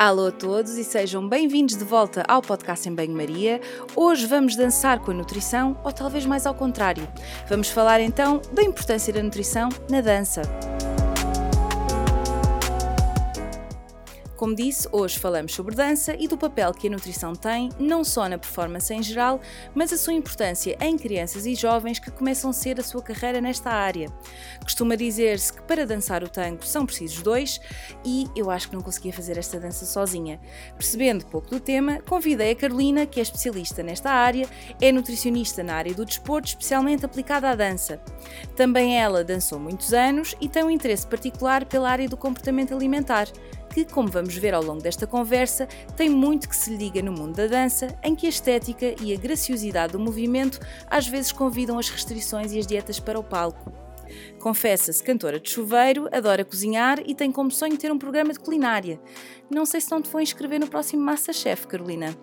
Alô a todos e sejam bem-vindos de volta ao podcast em Banho-Maria. Hoje vamos dançar com a nutrição, ou talvez mais ao contrário. Vamos falar então da importância da nutrição na dança. Como disse, hoje falamos sobre dança e do papel que a nutrição tem, não só na performance em geral, mas a sua importância em crianças e jovens que começam a ser a sua carreira nesta área. Costuma dizer-se que para dançar o tango são precisos dois e eu acho que não conseguia fazer esta dança sozinha. Percebendo pouco do tema, convidei a Carolina, que é especialista nesta área, é nutricionista na área do desporto, especialmente aplicada à dança. Também ela dançou muitos anos e tem um interesse particular pela área do comportamento alimentar que, como vamos ver ao longo desta conversa, tem muito que se liga no mundo da dança, em que a estética e a graciosidade do movimento às vezes convidam as restrições e as dietas para o palco. Confessa-se cantora de chuveiro, adora cozinhar e tem como sonho ter um programa de culinária. Não sei se não te vou inscrever no próximo Masterchef, Carolina.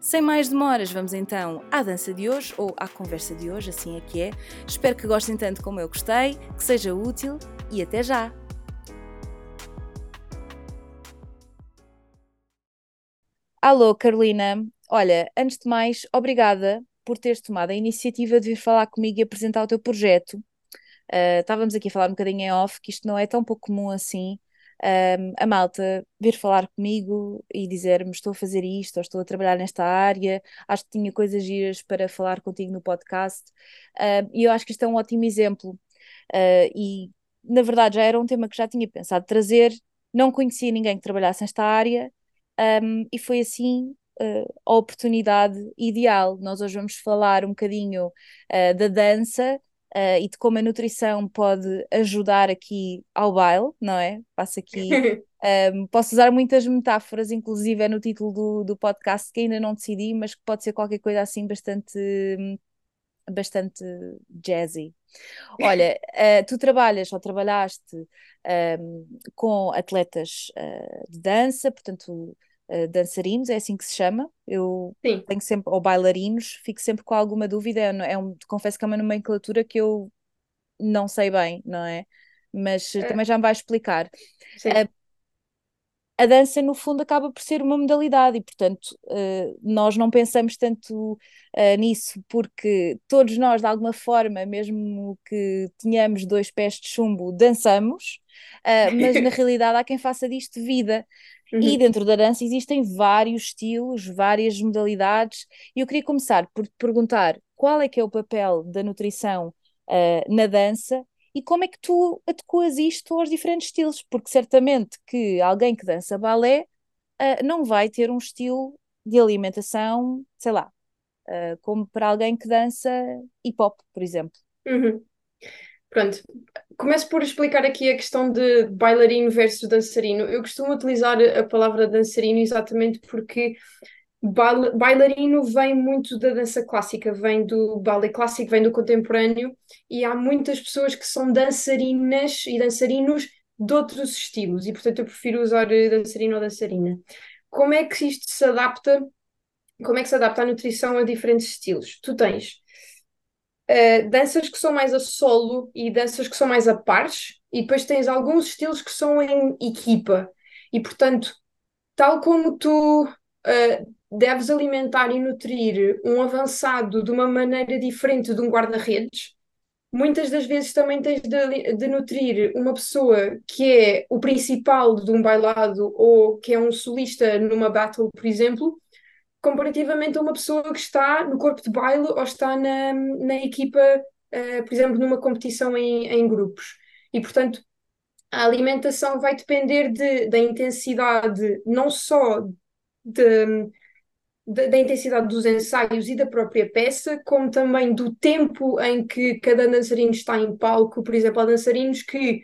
Sem mais demoras, vamos então à dança de hoje, ou à conversa de hoje, assim é que é. Espero que gostem tanto como eu gostei, que seja útil e até já! Alô, Carolina. Olha, antes de mais, obrigada por teres tomado a iniciativa de vir falar comigo e apresentar o teu projeto. Uh, estávamos aqui a falar um bocadinho em off, que isto não é tão pouco comum assim. Um, a malta vir falar comigo e dizer-me estou a fazer isto ou estou a trabalhar nesta área, acho que tinha coisas giras para falar contigo no podcast uh, e eu acho que isto é um ótimo exemplo uh, e na verdade já era um tema que já tinha pensado trazer, não conhecia ninguém que trabalhasse nesta área um, e foi assim uh, a oportunidade ideal. Nós hoje vamos falar um bocadinho uh, da dança uh, e de como a nutrição pode ajudar aqui ao baile, não é? Passo aqui. Um, posso usar muitas metáforas, inclusive é no título do, do podcast que ainda não decidi, mas que pode ser qualquer coisa assim bastante, bastante jazzy. Olha, uh, tu trabalhas ou trabalhaste um, com atletas uh, de dança, portanto, uh, dançarinos, é assim que se chama. Eu Sim. tenho sempre, ou bailarinos, fico sempre com alguma dúvida. É, é um, confesso que é uma nomenclatura que eu não sei bem, não é? Mas é. também já me vai explicar. Sim a dança, no fundo, acaba por ser uma modalidade e, portanto, uh, nós não pensamos tanto uh, nisso, porque todos nós, de alguma forma, mesmo que tenhamos dois pés de chumbo, dançamos, uh, mas na realidade há quem faça disto vida. Uhum. E dentro da dança existem vários estilos, várias modalidades, e eu queria começar por te perguntar qual é que é o papel da nutrição na dança e como é que tu adequas isto aos diferentes estilos? Porque certamente que alguém que dança balé uh, não vai ter um estilo de alimentação, sei lá, uh, como para alguém que dança hip hop, por exemplo. Uhum. Pronto, começo por explicar aqui a questão de bailarino versus dançarino. Eu costumo utilizar a palavra dançarino exatamente porque bailarino vem muito da dança clássica, vem do ballet clássico, vem do contemporâneo, e há muitas pessoas que são dançarinas e dançarinos de outros estilos, e portanto eu prefiro usar eh, dançarino ou dançarina. Como é que isto se adapta? Como é que se adapta a nutrição a diferentes estilos? Tu tens uh, danças que são mais a solo e danças que são mais a pares, e depois tens alguns estilos que são em equipa, e portanto, tal como tu uh, deves alimentar e nutrir um avançado de uma maneira diferente de um guarda-redes. Muitas das vezes também tens de, de, nutrir uma pessoa que é o principal de um bailado ou que é um solista numa battle, por exemplo, comparativamente a uma pessoa que está no corpo de baile ou está na, na equipa, uh, por exemplo, numa competição em, em grupos. E, portanto, a alimentação vai depender de, da intensidade, não só de, da, da, intensidade dos ensaios e da própria peça, como também do tempo em que cada dançarino está em palco. Por exemplo, há dançarinos que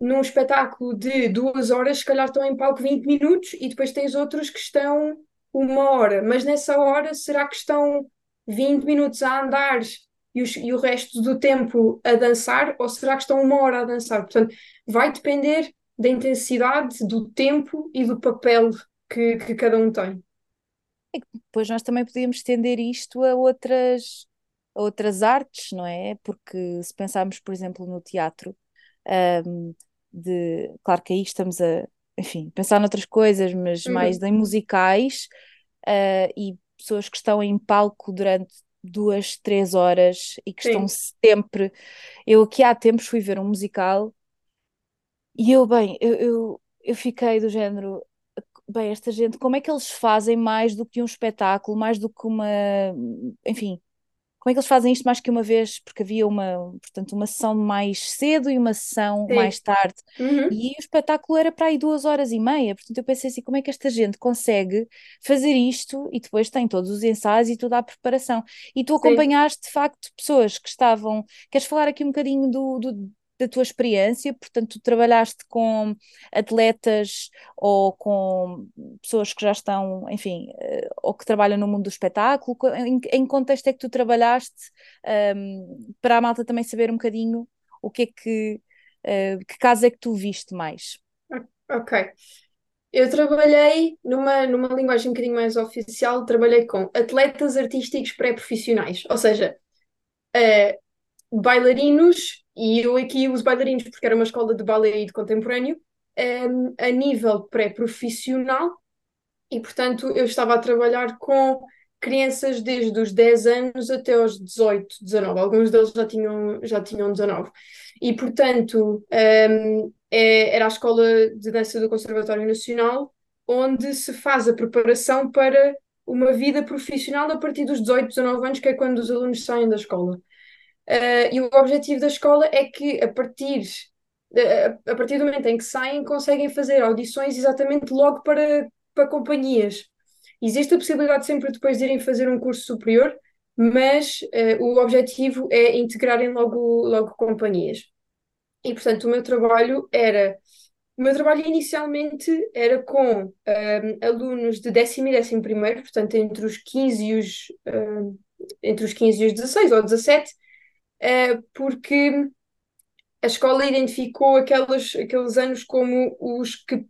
num espetáculo de duas horas, se calhar estão em palco 20 minutos e depois tens outros que estão uma hora, mas nessa hora será que estão 20 minutos a andar e, os, e o resto do tempo a dançar ou será que estão uma hora a dançar? Portanto, vai depender da intensidade, do tempo e do papel que, que cada um tem. E depois nós também podíamos estender isto a outras, a outras artes, não é? Porque se pensarmos, por exemplo, no teatro, um, de, claro que aí estamos a, enfim, pensar noutras coisas, mas Uhum. mais em musicais, uh, e pessoas que estão em palco durante duas, três horas e que Sim. estão sempre. Eu aqui há tempos fui ver um musical e eu, bem, eu, eu, eu fiquei do género. Bem, esta gente, como é que eles fazem mais do que um espetáculo, mais do que uma. Enfim, como é que eles fazem isto mais que uma vez? Porque havia uma, portanto, uma sessão mais cedo e uma sessão Sim. mais tarde. Uhum. E o espetáculo era para aí duas horas e meia. Portanto, eu pensei assim, como é que esta gente consegue fazer isto e depois tem todos os ensaios e toda a preparação. E tu acompanhaste, de facto, pessoas que estavam... Queres falar aqui um bocadinho do, do- da tua experiência? Portanto, tu trabalhaste com atletas ou com pessoas que já estão, enfim, eh, ou que trabalham no mundo do espetáculo. Em, em contexto é que tu trabalhaste, ahm, para a malta também saber um bocadinho o que é que, eh, que caso é que tu viste mais? Ok. Eu trabalhei numa, numa linguagem um bocadinho mais oficial, trabalhei com atletas artísticos pré-profissionais, ou seja, eh, bailarinos, e eu aqui uso bailarinos porque era uma escola de balé e de contemporâneo, em, a nível pré-profissional, e portanto eu estava a trabalhar com crianças desde os 10 anos até aos 18, 19, alguns deles já tinham, já tinham 19. E portanto, em, é- era a escola de dança do Conservatório Nacional, onde se faz a preparação para uma vida profissional a partir dos 18, 19 anos, que é quando os alunos saem da escola. Uh, e o objetivo da escola é que a partir, a, a partir do momento em que saem, conseguem fazer audições exatamente logo para, para companhias. Existe a possibilidade sempre depois de irem fazer um curso superior, mas uh, o objetivo é integrarem logo, logo companhias. E portanto, o meu trabalho era. O meu trabalho inicialmente era com um, alunos de décimo e décimo primeiro, portanto, entre os 15 e os, um, entre os 15 e os 16 ou 17, uh, porque a escola identificou aquelas, aqueles anos como os que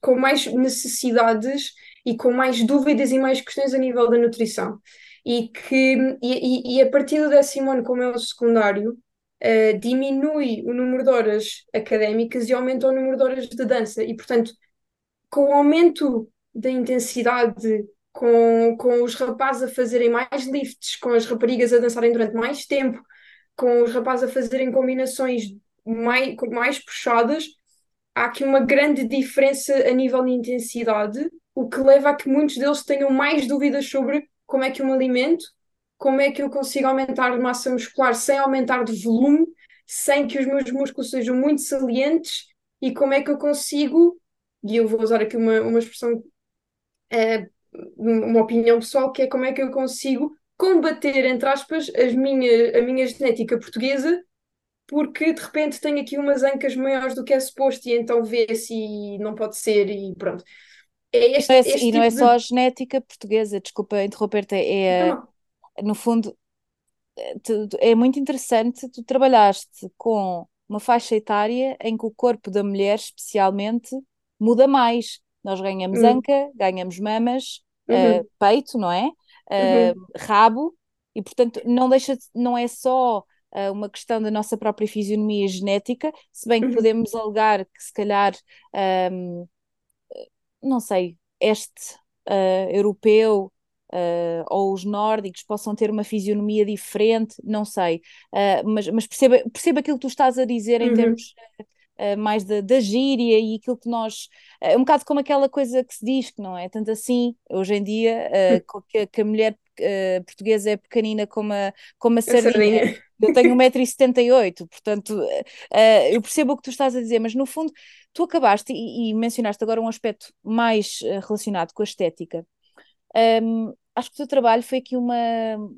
com mais necessidades e com mais dúvidas e mais questões a nível da nutrição. E que e, e a partir do décimo ano, como é o secundário, uh, diminui o número de horas académicas e aumenta o número de horas de dança. E, portanto, com o aumento da intensidade, com, com os rapazes a fazerem mais lifts, com as raparigas a dançarem durante mais tempo, com os rapazes a fazerem combinações mais, mais puxadas, há aqui uma grande diferença a nível de intensidade, o que leva a que muitos deles tenham mais dúvidas sobre como é que eu me alimento, como é que eu consigo aumentar massa muscular sem aumentar de volume, sem que os meus músculos sejam muito salientes, e como é que eu consigo, e eu vou usar aqui uma, uma expressão, é, uma opinião pessoal, que é como é que eu consigo combater, entre aspas, as minha, a minha genética portuguesa, porque de repente tenho aqui umas ancas maiores do que é suposto e então vê-se e não pode ser e pronto. É este, Não é- este e não tipo é de- só a genética portuguesa, desculpa interromper-te, é, Não, no fundo, é, tu- é muito interessante, tu trabalhaste com uma faixa etária em que o corpo da mulher, especialmente, muda mais. Nós ganhamos Hum. anca, ganhamos mamas, Uhum. eh, peito, não é? Eh, rabo, e portanto não deixa de- não é só eh, uma questão da nossa própria fisionomia genética, se bem que Uhum. podemos alegar que se calhar, ahm, não sei, este eh, europeu eh, ou os nórdicos possam ter uma fisionomia diferente, não sei, Eh, mas, mas perceba, perceba aquilo que tu estás a dizer em Uhum. termos eh, mais da, da gíria e aquilo que nós. É um bocado como aquela coisa que se diz, que não é tanto assim, hoje em dia, eh, co- que, que a mulher eh, portuguesa é pequenina como a, como a A sardinha. sardinha. Eu tenho 1,78m, portanto, eh, eu percebo o que tu estás a dizer, mas no fundo, tu acabaste e, e mencionaste agora um aspecto mais eh, relacionado com a estética. Um, acho que o teu trabalho foi aqui uma,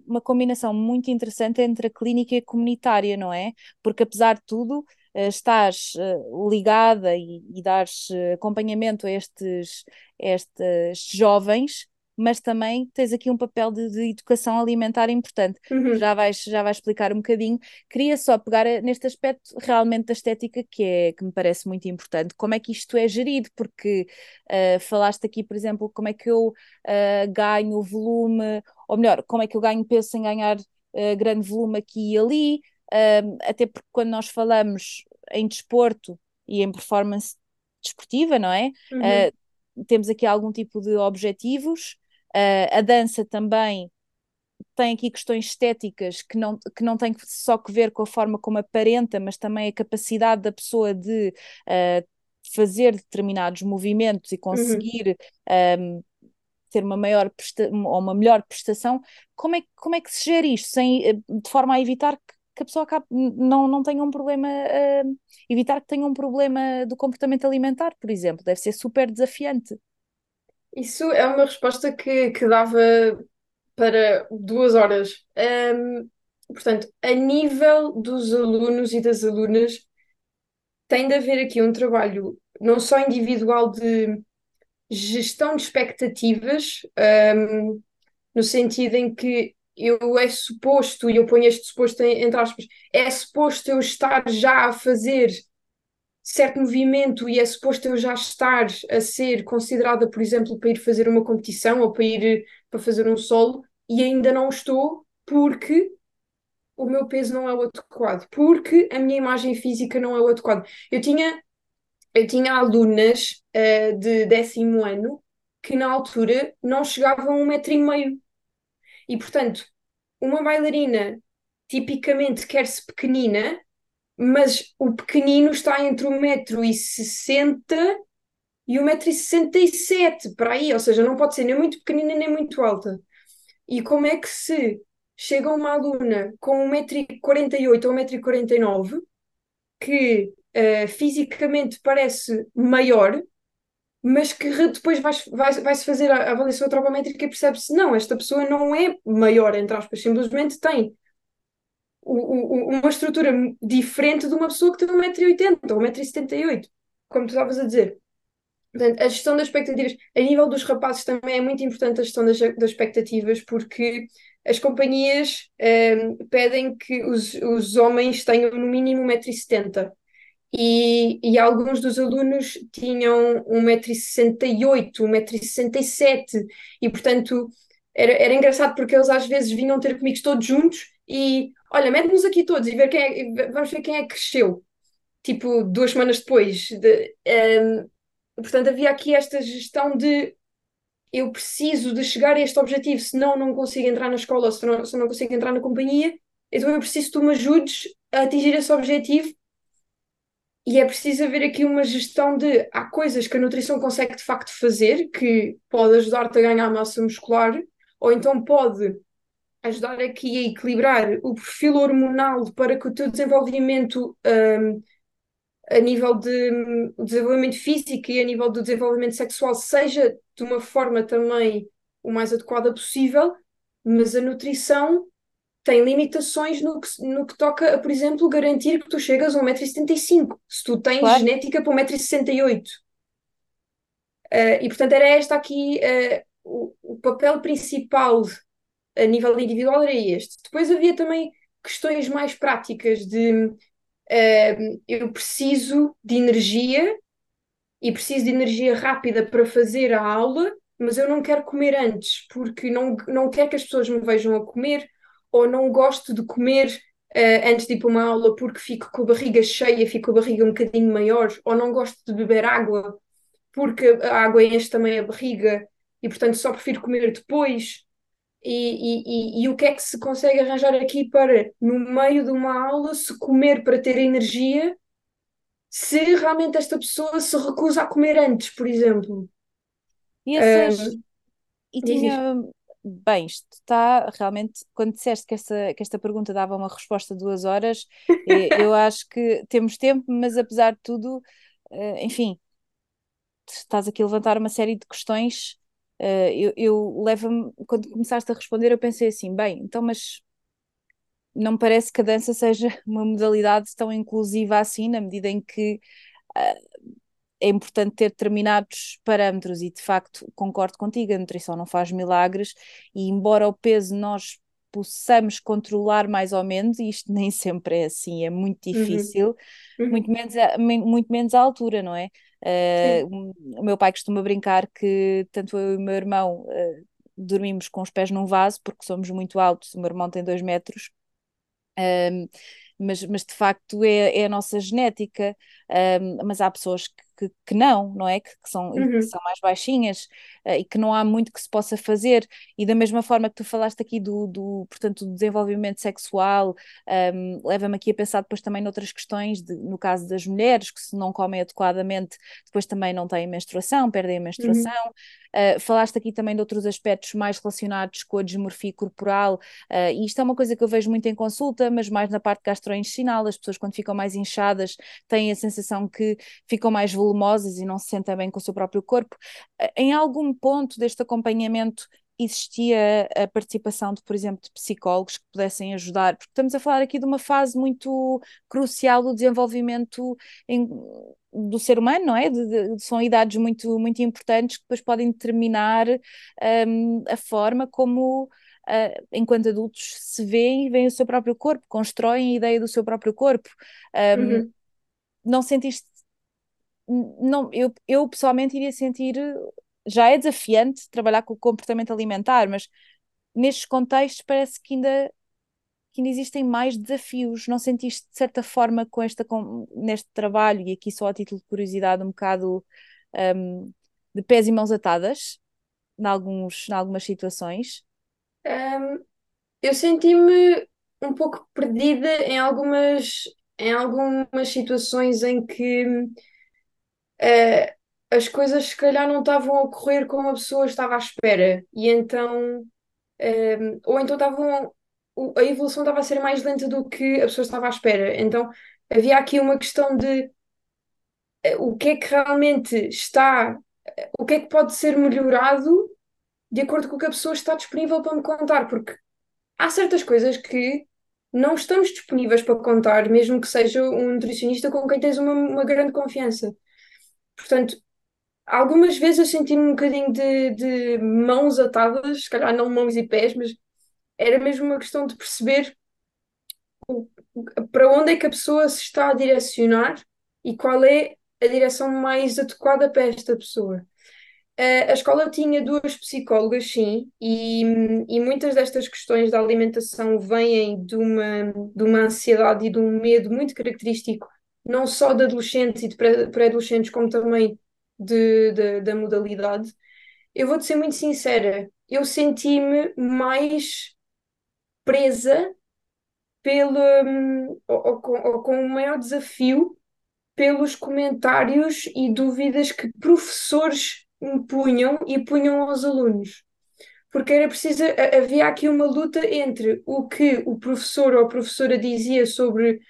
uma combinação muito interessante entre a clínica e a comunitária, não é? Porque apesar de tudo, eh, estás eh, ligada e, e dares eh, acompanhamento a estes, estes jovens, mas também tens aqui um papel de, de educação alimentar importante. Uhum. Já vais, já vais explicar um bocadinho. Queria só pegar eh, neste aspecto realmente da estética que é que me parece muito importante. Como é que isto é gerido? Porque eh, falaste aqui, por exemplo, como é que eu uh, ganho volume, ou melhor, como é que eu ganho peso sem ganhar uh, grande volume aqui e ali, um, até porque quando nós falamos em desporto e em performance, desportiva, não é? Uhum. Uh, temos aqui algum tipo de objetivos. Uh, a dança também tem aqui questões estéticas que não, que não têm só que ver com a forma como aparenta, mas também a capacidade da pessoa de uh, fazer determinados movimentos e uhum. conseguir uhum. um, ter uma maior ou uma melhor prestação. Como é, como é que se gera isto sem, eh, de forma a evitar que, que a pessoa acabe, não, não tenha um problema, uh, evitar que tenha um problema do comportamento alimentar, por exemplo, deve ser super desafiante. Isso é uma resposta que, que dava para duas horas. Um, portanto, a nível dos alunos e das alunas, tem de haver aqui um trabalho não só individual de gestão de expectativas, um, no sentido em que eu é suposto, e eu ponho este suposto entre aspas, é suposto eu estar já a fazer certo movimento e é suposto eu já estar a ser considerada, por exemplo, para ir fazer uma competição ou para ir para fazer um solo e ainda não estou porque o meu peso não é o adequado, porque a minha imagem física não é o adequado. Eu tinha, eu tinha alunas uh, de décimo ano que na altura não chegavam a um metro e meio. E portanto, uma bailarina tipicamente quer-se pequenina mas o pequenino está entre 1,60m e 1,67m, para aí, ou seja, não pode ser nem muito pequenina nem muito alta. E como é que se chega uma aluna com 1,48m ou 1,49m, que uh, fisicamente parece maior, mas que depois vai-se vai, vai fazer a avaliação antropométrica e percebe-se não, esta pessoa não é maior, entre aspas, simplesmente tem uma estrutura diferente de uma pessoa que tem 1,80m ou 1,78m, como tu estavas a dizer. Portanto, a gestão das expectativas, a nível dos rapazes também é muito importante a gestão das, das expectativas, porque as companhias ehm, pedem que os, os homens tenham no mínimo 1,70m. E, e alguns dos alunos tinham 1,68m, 1,67m, e portanto era, era engraçado porque eles às vezes vinham ter comigo todos juntos e olha, mete-nos aqui todos e ver quem é, vamos ver quem é que cresceu. Tipo, duas semanas depois. De, um, portanto, havia aqui esta gestão de eu preciso de chegar a este objetivo, senão não consigo entrar na escola, se não, se não consigo entrar na companhia, então eu preciso que tu me ajudes a atingir esse objetivo. E é preciso haver aqui uma gestão de há coisas que a nutrição consegue de facto fazer, que pode ajudar-te a ganhar massa muscular, ou então pode ajudar aqui a equilibrar o perfil hormonal para que o teu desenvolvimento um, a nível de desenvolvimento físico e a nível do desenvolvimento sexual seja de uma forma também o mais adequada possível, mas a nutrição tem limitações no que, no que toca a, por exemplo, garantir que tu chegas a 1,75m, se tu tens claro. genética para 1,68m. Uh, e portanto era esta aqui uh, o, o papel principal a nível individual era este. Depois havia também questões mais práticas de uh, eu preciso de energia e preciso de energia rápida para fazer a aula, mas eu não quero comer antes, porque não, não quero que as pessoas me vejam a comer, ou não gosto de comer uh, antes de ir para uma aula porque fico com a barriga cheia, fico com a barriga um bocadinho maior, ou não gosto de beber água porque a água enche também a barriga e, portanto, só prefiro comer depois. E, e, e, o que é que se consegue arranjar aqui para, no meio de uma aula, se comer para ter energia, se realmente esta pessoa se recusa a comer antes, por exemplo? E essas. Um, e tinha. Bem, isto está realmente. Quando disseste que esta, que esta pergunta dava uma resposta de duas horas, eu acho que temos tempo, mas apesar de tudo, eh, enfim, estás aqui a levantar uma série de questões Uh, eu, eu levo-me, quando começaste a responder, eu pensei assim: bem, então, mas não me parece que a dança seja uma modalidade tão inclusiva assim, na medida em que uh, é importante ter determinados parâmetros, e de facto concordo contigo, a nutrição não faz milagres, e embora o peso nós possamos controlar mais ou menos, e isto nem sempre é assim, é muito uhum. difícil, uhum. Muito, menos a, muito menos a altura, não é? Uh, o meu pai costuma brincar que tanto eu e o meu irmão uh, dormimos com os pés num vaso porque somos muito altos, o meu irmão tem dois metros. Um, mas, mas de facto é, é a nossa genética, um, mas há pessoas que que, que não, não é? Que, que são, Uhum. que são mais baixinhas uh, e que não há muito que se possa fazer. E da mesma forma que tu falaste aqui do, do portanto, do desenvolvimento sexual, um, leva-me aqui a pensar depois também noutras questões, de, no caso das mulheres, que se não comem adequadamente, depois também não têm menstruação, perdem a menstruação. Uhum. Uh, falaste aqui também de outros aspectos mais relacionados com a desmorfia corporal, uh, e isto é uma coisa que eu vejo muito em consulta, mas mais na parte gastrointestinal. As pessoas, quando ficam mais inchadas, têm a sensação que ficam mais volumosas e não se sentem bem com o seu próprio corpo. Uh, em algum ponto deste acompanhamento, existia a participação de, por exemplo, de psicólogos que pudessem ajudar, porque estamos a falar aqui de uma fase muito crucial do desenvolvimento em, do ser humano, não é? De, de, são idades muito, muito importantes que depois podem determinar um, a forma como, uh, enquanto adultos, se veem e veem o seu próprio corpo, constroem a ideia do seu próprio corpo. Um, uhum. Não sentiste. Não, eu, eu pessoalmente iria sentir. Já é desafiante trabalhar com o comportamento alimentar, mas nestes contextos parece que ainda que ainda existem mais desafios. Não sentiste, de certa forma, com esta, com, neste trabalho, e aqui só a título de curiosidade, um bocado um, de pés e mãos atadas, em, alguns, em algumas situações? Um, eu senti-me um pouco perdida em algumas, em algumas situações em que uh, as coisas, se calhar, não estavam a ocorrer como a pessoa estava à espera, e então. Um, ou então estavam a evolução estava a ser mais lenta do que a pessoa estava à espera. Então havia aqui uma questão de eh, o que é que realmente está, o que é que pode ser melhorado de acordo com o que a pessoa está disponível para me contar, porque há certas coisas que não estamos disponíveis para contar, mesmo que seja um nutricionista com quem tens uma, uma grande confiança. Portanto, algumas vezes eu senti-me um bocadinho de, de mãos atadas, se calhar não mãos e pés, mas era mesmo uma questão de perceber o, para onde é que a pessoa se está a direcionar e qual é a direção mais adequada para esta pessoa. Uh, a escola tinha duas psicólogas, sim, e, e muitas destas questões da alimentação vêm de uma, de uma ansiedade e de um medo muito característico, não só de adolescentes e de pré-adolescentes, como também de, de, da modalidade. Eu vou-te ser muito sincera, eu senti-me mais presa pelo, um, ou, ou, com, ou com o maior desafio pelos comentários e dúvidas que professores punham e punham aos alunos. Porque era preciso, havia aqui uma luta entre o que o professor ou a professora dizia sobre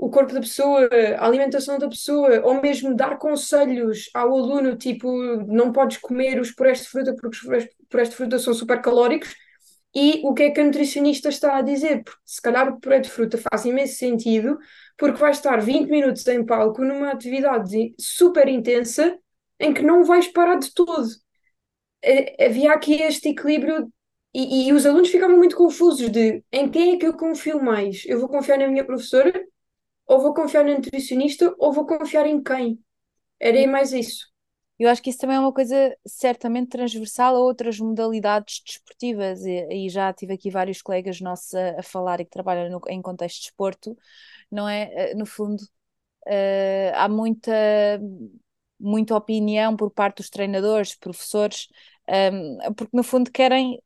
o corpo da pessoa, a alimentação da pessoa, ou mesmo dar conselhos ao aluno, tipo, não podes comer os purés de fruta porque os purés de fruta são super calóricos, e o que é que a nutricionista está a dizer? Porque se calhar o puré de fruta faz imenso sentido, porque vai estar 20 minutos em palco numa atividade super intensa em que não vais parar de todo. Havia aqui este equilíbrio e, e os alunos ficavam muito confusos de em quem é que eu confio mais? Eu vou confiar na minha professora, ou vou confiar na nutricionista, ou vou confiar em quem? Era mais isso. Eu acho que isso também é uma coisa certamente transversal a outras modalidades desportivas, e, e já tive aqui vários colegas nossos a, a falar e que trabalham no, em contexto de desporto, não é? Eh, no fundo, uh, há muita, muita opinião por parte dos treinadores, professores, um, ehm, porque no fundo querem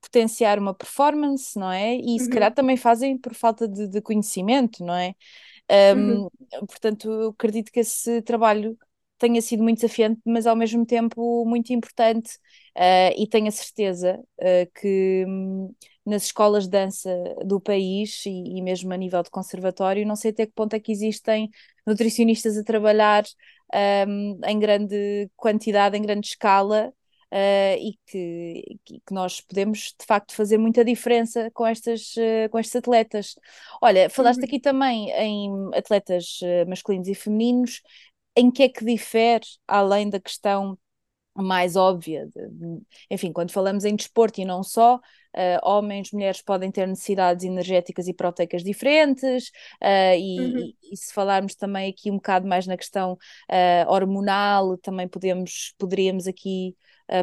potenciar uma performance, não é? E se uhum. calhar também fazem por falta de, de conhecimento, não é? Um, uhum. Portanto, eu acredito que esse trabalho tenha sido muito desafiante, mas ao mesmo tempo muito importante. Uh, e tenho a certeza uh, que um, nas escolas de dança do país e, e, mesmo a nível de conservatório, não sei até que ponto é que existem nutricionistas a trabalhar um, em grande quantidade, em grande escala. Uh, e que, que, nós podemos de facto fazer muita diferença com, estas, com estes atletas. Olha, falaste uhum. aqui também em atletas masculinos e femininos, em que é que difere, além da questão mais óbvia. De, enfim, quando falamos em desporto e não só, uh, homens, mulheres podem ter necessidades energéticas e proteicas diferentes, uh, e, uhum. e, e, se falarmos também aqui um bocado mais na questão uh, hormonal, também podemos, poderíamos aqui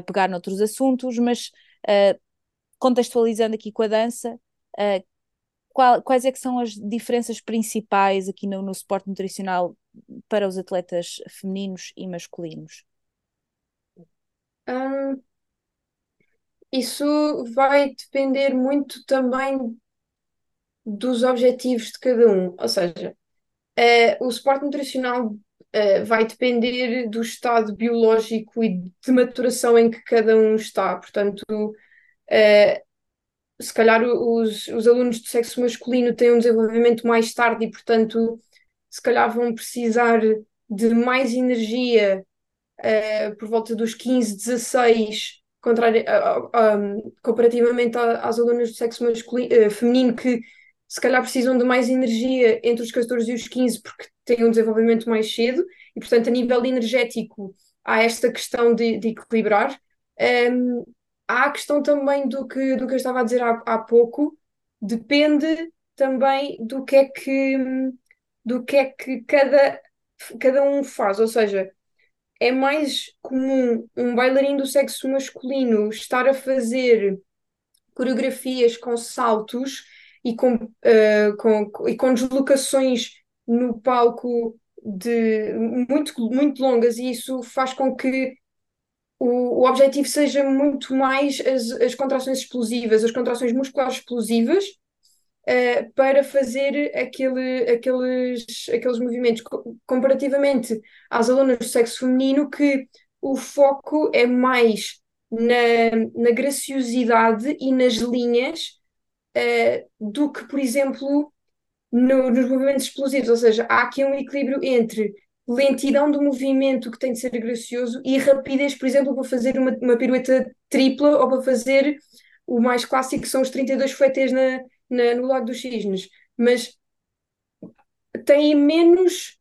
pegar noutros assuntos, mas contextualizando aqui com a dança, qual, quais é que são as diferenças principais aqui no, no suporte nutricional para os atletas femininos e masculinos? Hum, isso vai depender muito também dos objetivos de cada um. Ou seja, uh, o suporte nutricional uh, vai depender do estado biológico e de maturação em que cada um está. Portanto, uh, se calhar os, os alunos do sexo masculino têm um desenvolvimento mais tarde e, portanto, se calhar vão precisar de mais energia uh, por volta dos 15, 16, contrário, um, comparativamente às alunas do sexo masculino, feminino que se calhar precisam de mais energia entre os 14 e os 15 porque têm um desenvolvimento mais cedo e, portanto, a nível energético há esta questão de, de equilibrar. Um, há a questão também do que, do que eu estava a dizer há, há pouco, depende também do que é que, do que, é que cada, cada um faz, ou seja, é mais comum um bailarino do sexo masculino estar a fazer coreografias com saltos e com, uh, com, e com deslocações no palco de muito, muito longas, e isso faz com que o, o objetivo seja muito mais as, as contrações explosivas, as contrações musculares explosivas, uh, para fazer aquele, aqueles, aqueles movimentos, comparativamente às alunas do sexo feminino, que o foco é mais na, na graciosidade e nas linhas uh, do que, por exemplo, no, nos movimentos explosivos. Ou seja, há aqui um equilíbrio entre lentidão do movimento que tem de ser gracioso e rapidez, por exemplo, para fazer uma, uma pirueta tripla ou para fazer o mais clássico que são os 32 fletes na, na, no Lago dos Cisnes. Mas têm menos,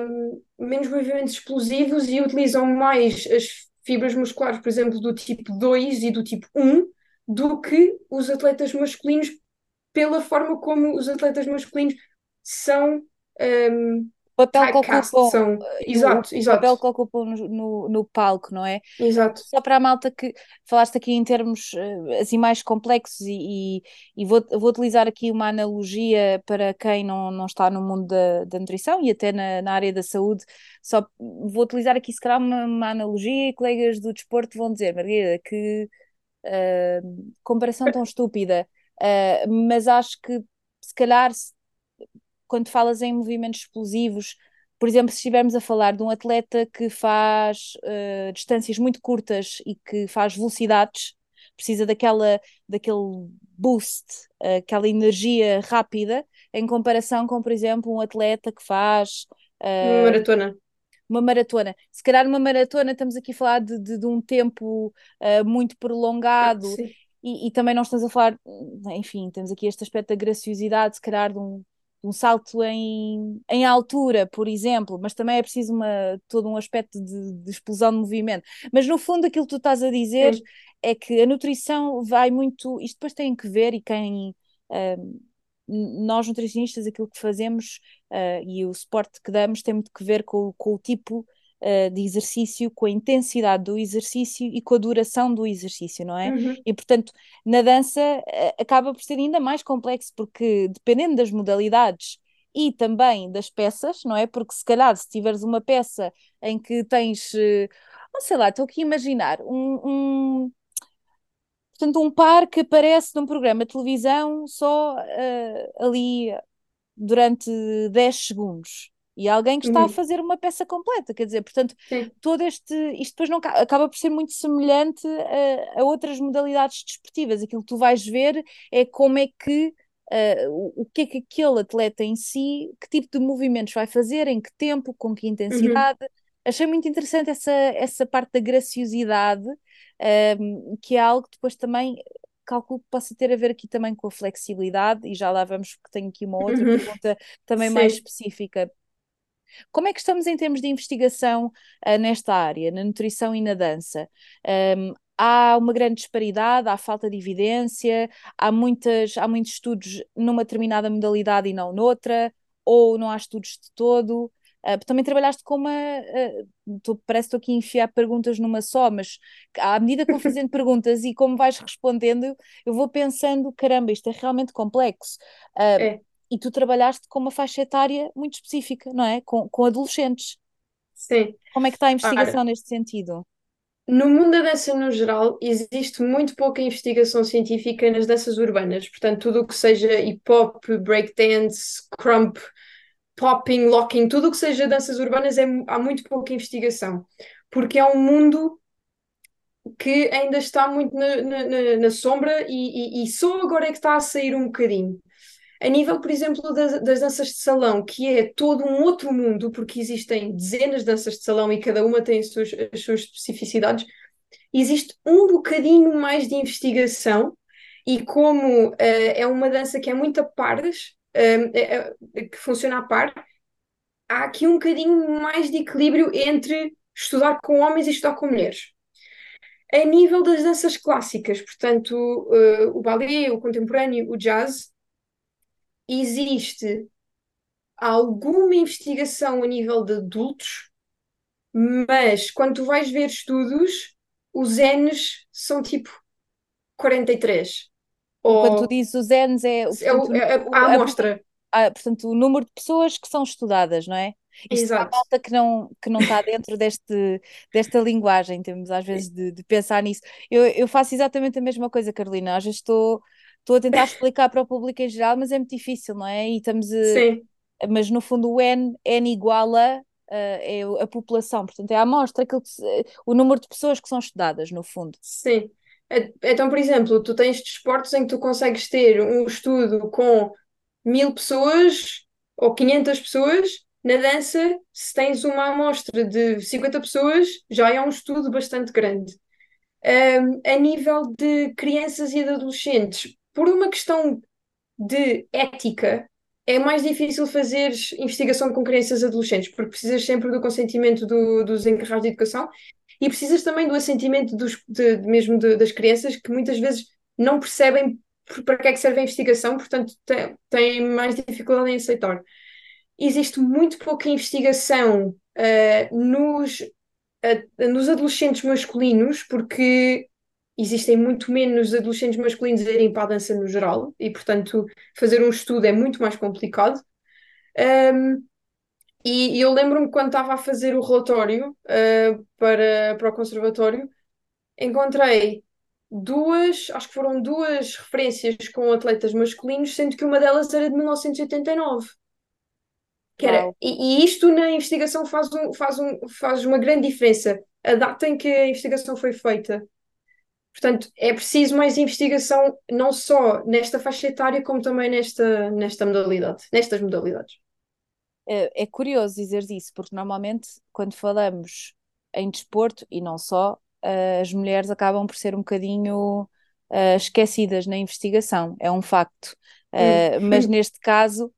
um, menos movimentos explosivos e utilizam mais as fibras musculares, por exemplo, do tipo 2 e do tipo 1, do que os atletas masculinos, pela forma como os atletas masculinos são um, papel que ocupam, são... Eh, exato, o, exato. papel que ocupam no, no, no, palco, não é? Exato. Só para a malta que falaste aqui em termos eh, assim mais complexos e, e, e vou, vou utilizar aqui uma analogia para quem não, não está no mundo da, da nutrição e até na, na área da saúde, só vou utilizar aqui se calhar uma, uma analogia e colegas do desporto vão dizer, Margarida, que uh, comparação tão estúpida, uh, mas acho que se calhar quando falas em movimentos explosivos, por exemplo, se estivermos a falar de um atleta que faz uh, distâncias muito curtas e que faz velocidades, precisa daquela, daquele boost, uh, aquela energia rápida, em comparação com, por exemplo, um atleta que faz. Uh, uma maratona. Uma maratona. Se calhar uma maratona estamos aqui a falar de, de, de um tempo muito prolongado. Ah, e, e, também não estamos a falar, enfim, temos aqui este aspecto da graciosidade, se calhar de um, um salto em, em altura, por exemplo, mas também é preciso uma, todo um aspecto de, de explosão de movimento. Mas no fundo, aquilo que tu estás a dizer é que a nutrição vai muito. Isto depois tem que ver, e quem. Uh, nós nutricionistas, aquilo que fazemos uh, e o suporte que damos tem muito que ver com, com o tipo uh, de exercício, com a intensidade do exercício e com a duração do exercício, não é? Uhum. E portanto, na dança uh, acaba por ser ainda mais complexo, porque dependendo das modalidades e também das peças, não é? Porque se calhar se tiveres uma peça em que tens, uh, não sei lá, estou aqui a imaginar um, um portanto, um par que aparece num programa de televisão só uh, ali durante 10 segundos e alguém que está uhum. a fazer uma peça completa, quer dizer, portanto, Sim. todo este, isto depois não acaba por ser muito semelhante a, a, outras modalidades desportivas, aquilo que tu vais ver é como é que uh, o, o, que é que aquele atleta em si, que tipo de movimentos vai fazer, em que tempo, com que intensidade, uhum. achei muito interessante essa, essa parte da graciosidade, uh, que é algo que depois também calculo que possa ter a ver aqui também com a flexibilidade, e já lá vamos, porque tenho aqui uma outra uhum. pergunta também Sim. mais específica como é que estamos em termos de investigação uh, nesta área, na nutrição e na dança? Um, há uma grande disparidade, há falta de evidência, há, muitas, há muitos estudos numa determinada modalidade e não noutra, ou não há estudos de todo. Uh, também trabalhaste com uma. Uh, tu, parece que estou aqui a enfiar perguntas numa só, mas à medida que vou fazendo perguntas e como vais respondendo, eu vou pensando: caramba, isto é realmente complexo. Uh, é. E tu trabalhaste com uma faixa etária muito específica, não é? Com, com adolescentes. Sim. Como é que está a investigação Ora, neste sentido? No mundo da dança no geral, existe muito pouca investigação científica nas danças urbanas. Portanto, tudo o que seja hip hop, breakdance, crump, popping, locking, tudo o que seja danças urbanas, é, há muito pouca investigação. Porque é um mundo que ainda está muito na, na, na sombra e, e, e, só agora é que está a sair um bocadinho. A nível, por exemplo, das, das, danças de salão, que é todo um outro mundo, porque existem dezenas de danças de salão e cada uma tem as suas, as suas especificidades, existe um bocadinho mais de investigação e como uh, é uma dança que é muito a pares, uh, que funciona a par, há aqui um bocadinho mais de equilíbrio entre estudar com homens e estudar com mulheres. A nível das danças clássicas, portanto, o ballet, o contemporâneo, o jazz, existe alguma investigação a nível de adultos, mas quando tu vais ver estudos, os N's são tipo 43. Ou... Quando tu dizes os N's é, portanto, é, é, a amostra. A, portanto, o número de pessoas que são estudadas, não é? Isto Exato. é malta que não, que não está dentro deste, desta linguagem, temos às vezes de, de, pensar nisso. Eu, eu faço exatamente a mesma coisa, Carolina. Às vezes estou, estou a tentar explicar para o público em geral, mas é muito difícil, não é? E estamos a, Sim. Mas no fundo o N, N igual a, é a população, portanto é a amostra, aquilo que, o número de pessoas que são estudadas, no fundo. Sim. É, então, por exemplo, tu tens desportos em que tu consegues ter um estudo com mil pessoas ou 500 pessoas na dança, se tens uma amostra de 50 pessoas, já é um estudo bastante grande. Um, a nível de crianças e de adolescentes, por uma questão de ética, é mais difícil fazer investigação com crianças adolescentes, porque precisas sempre do consentimento do, dos encarregados de educação e precisas também do assentimento dos, de, mesmo de, das crianças, que muitas vezes não percebem para que é que serve a investigação, portanto têm mais dificuldade em aceitar. Existe muito pouca investigação uh, nos, uh, nos adolescentes masculinos, porque existem muito menos adolescentes masculinos a irem para a dança no geral, e portanto fazer um estudo é muito mais complicado. Um, e, e, eu lembro-me quando estava a fazer o relatório uh, para, para o conservatório, encontrei duas, acho que foram duas referências com atletas masculinos, sendo que uma delas era de 1989. Que era, e, e, isto na investigação faz, um, faz, um, faz uma grande diferença. A data em que a investigação foi feita. Portanto, é preciso mais investigação, não só nesta faixa etária, como também nesta, nesta modalidade, nestas modalidades. É, é curioso dizer isso, porque normalmente, quando falamos em desporto, e não só, uh, as mulheres acabam por ser um bocadinho uh, esquecidas na investigação, é um facto. Hum. Mas neste caso,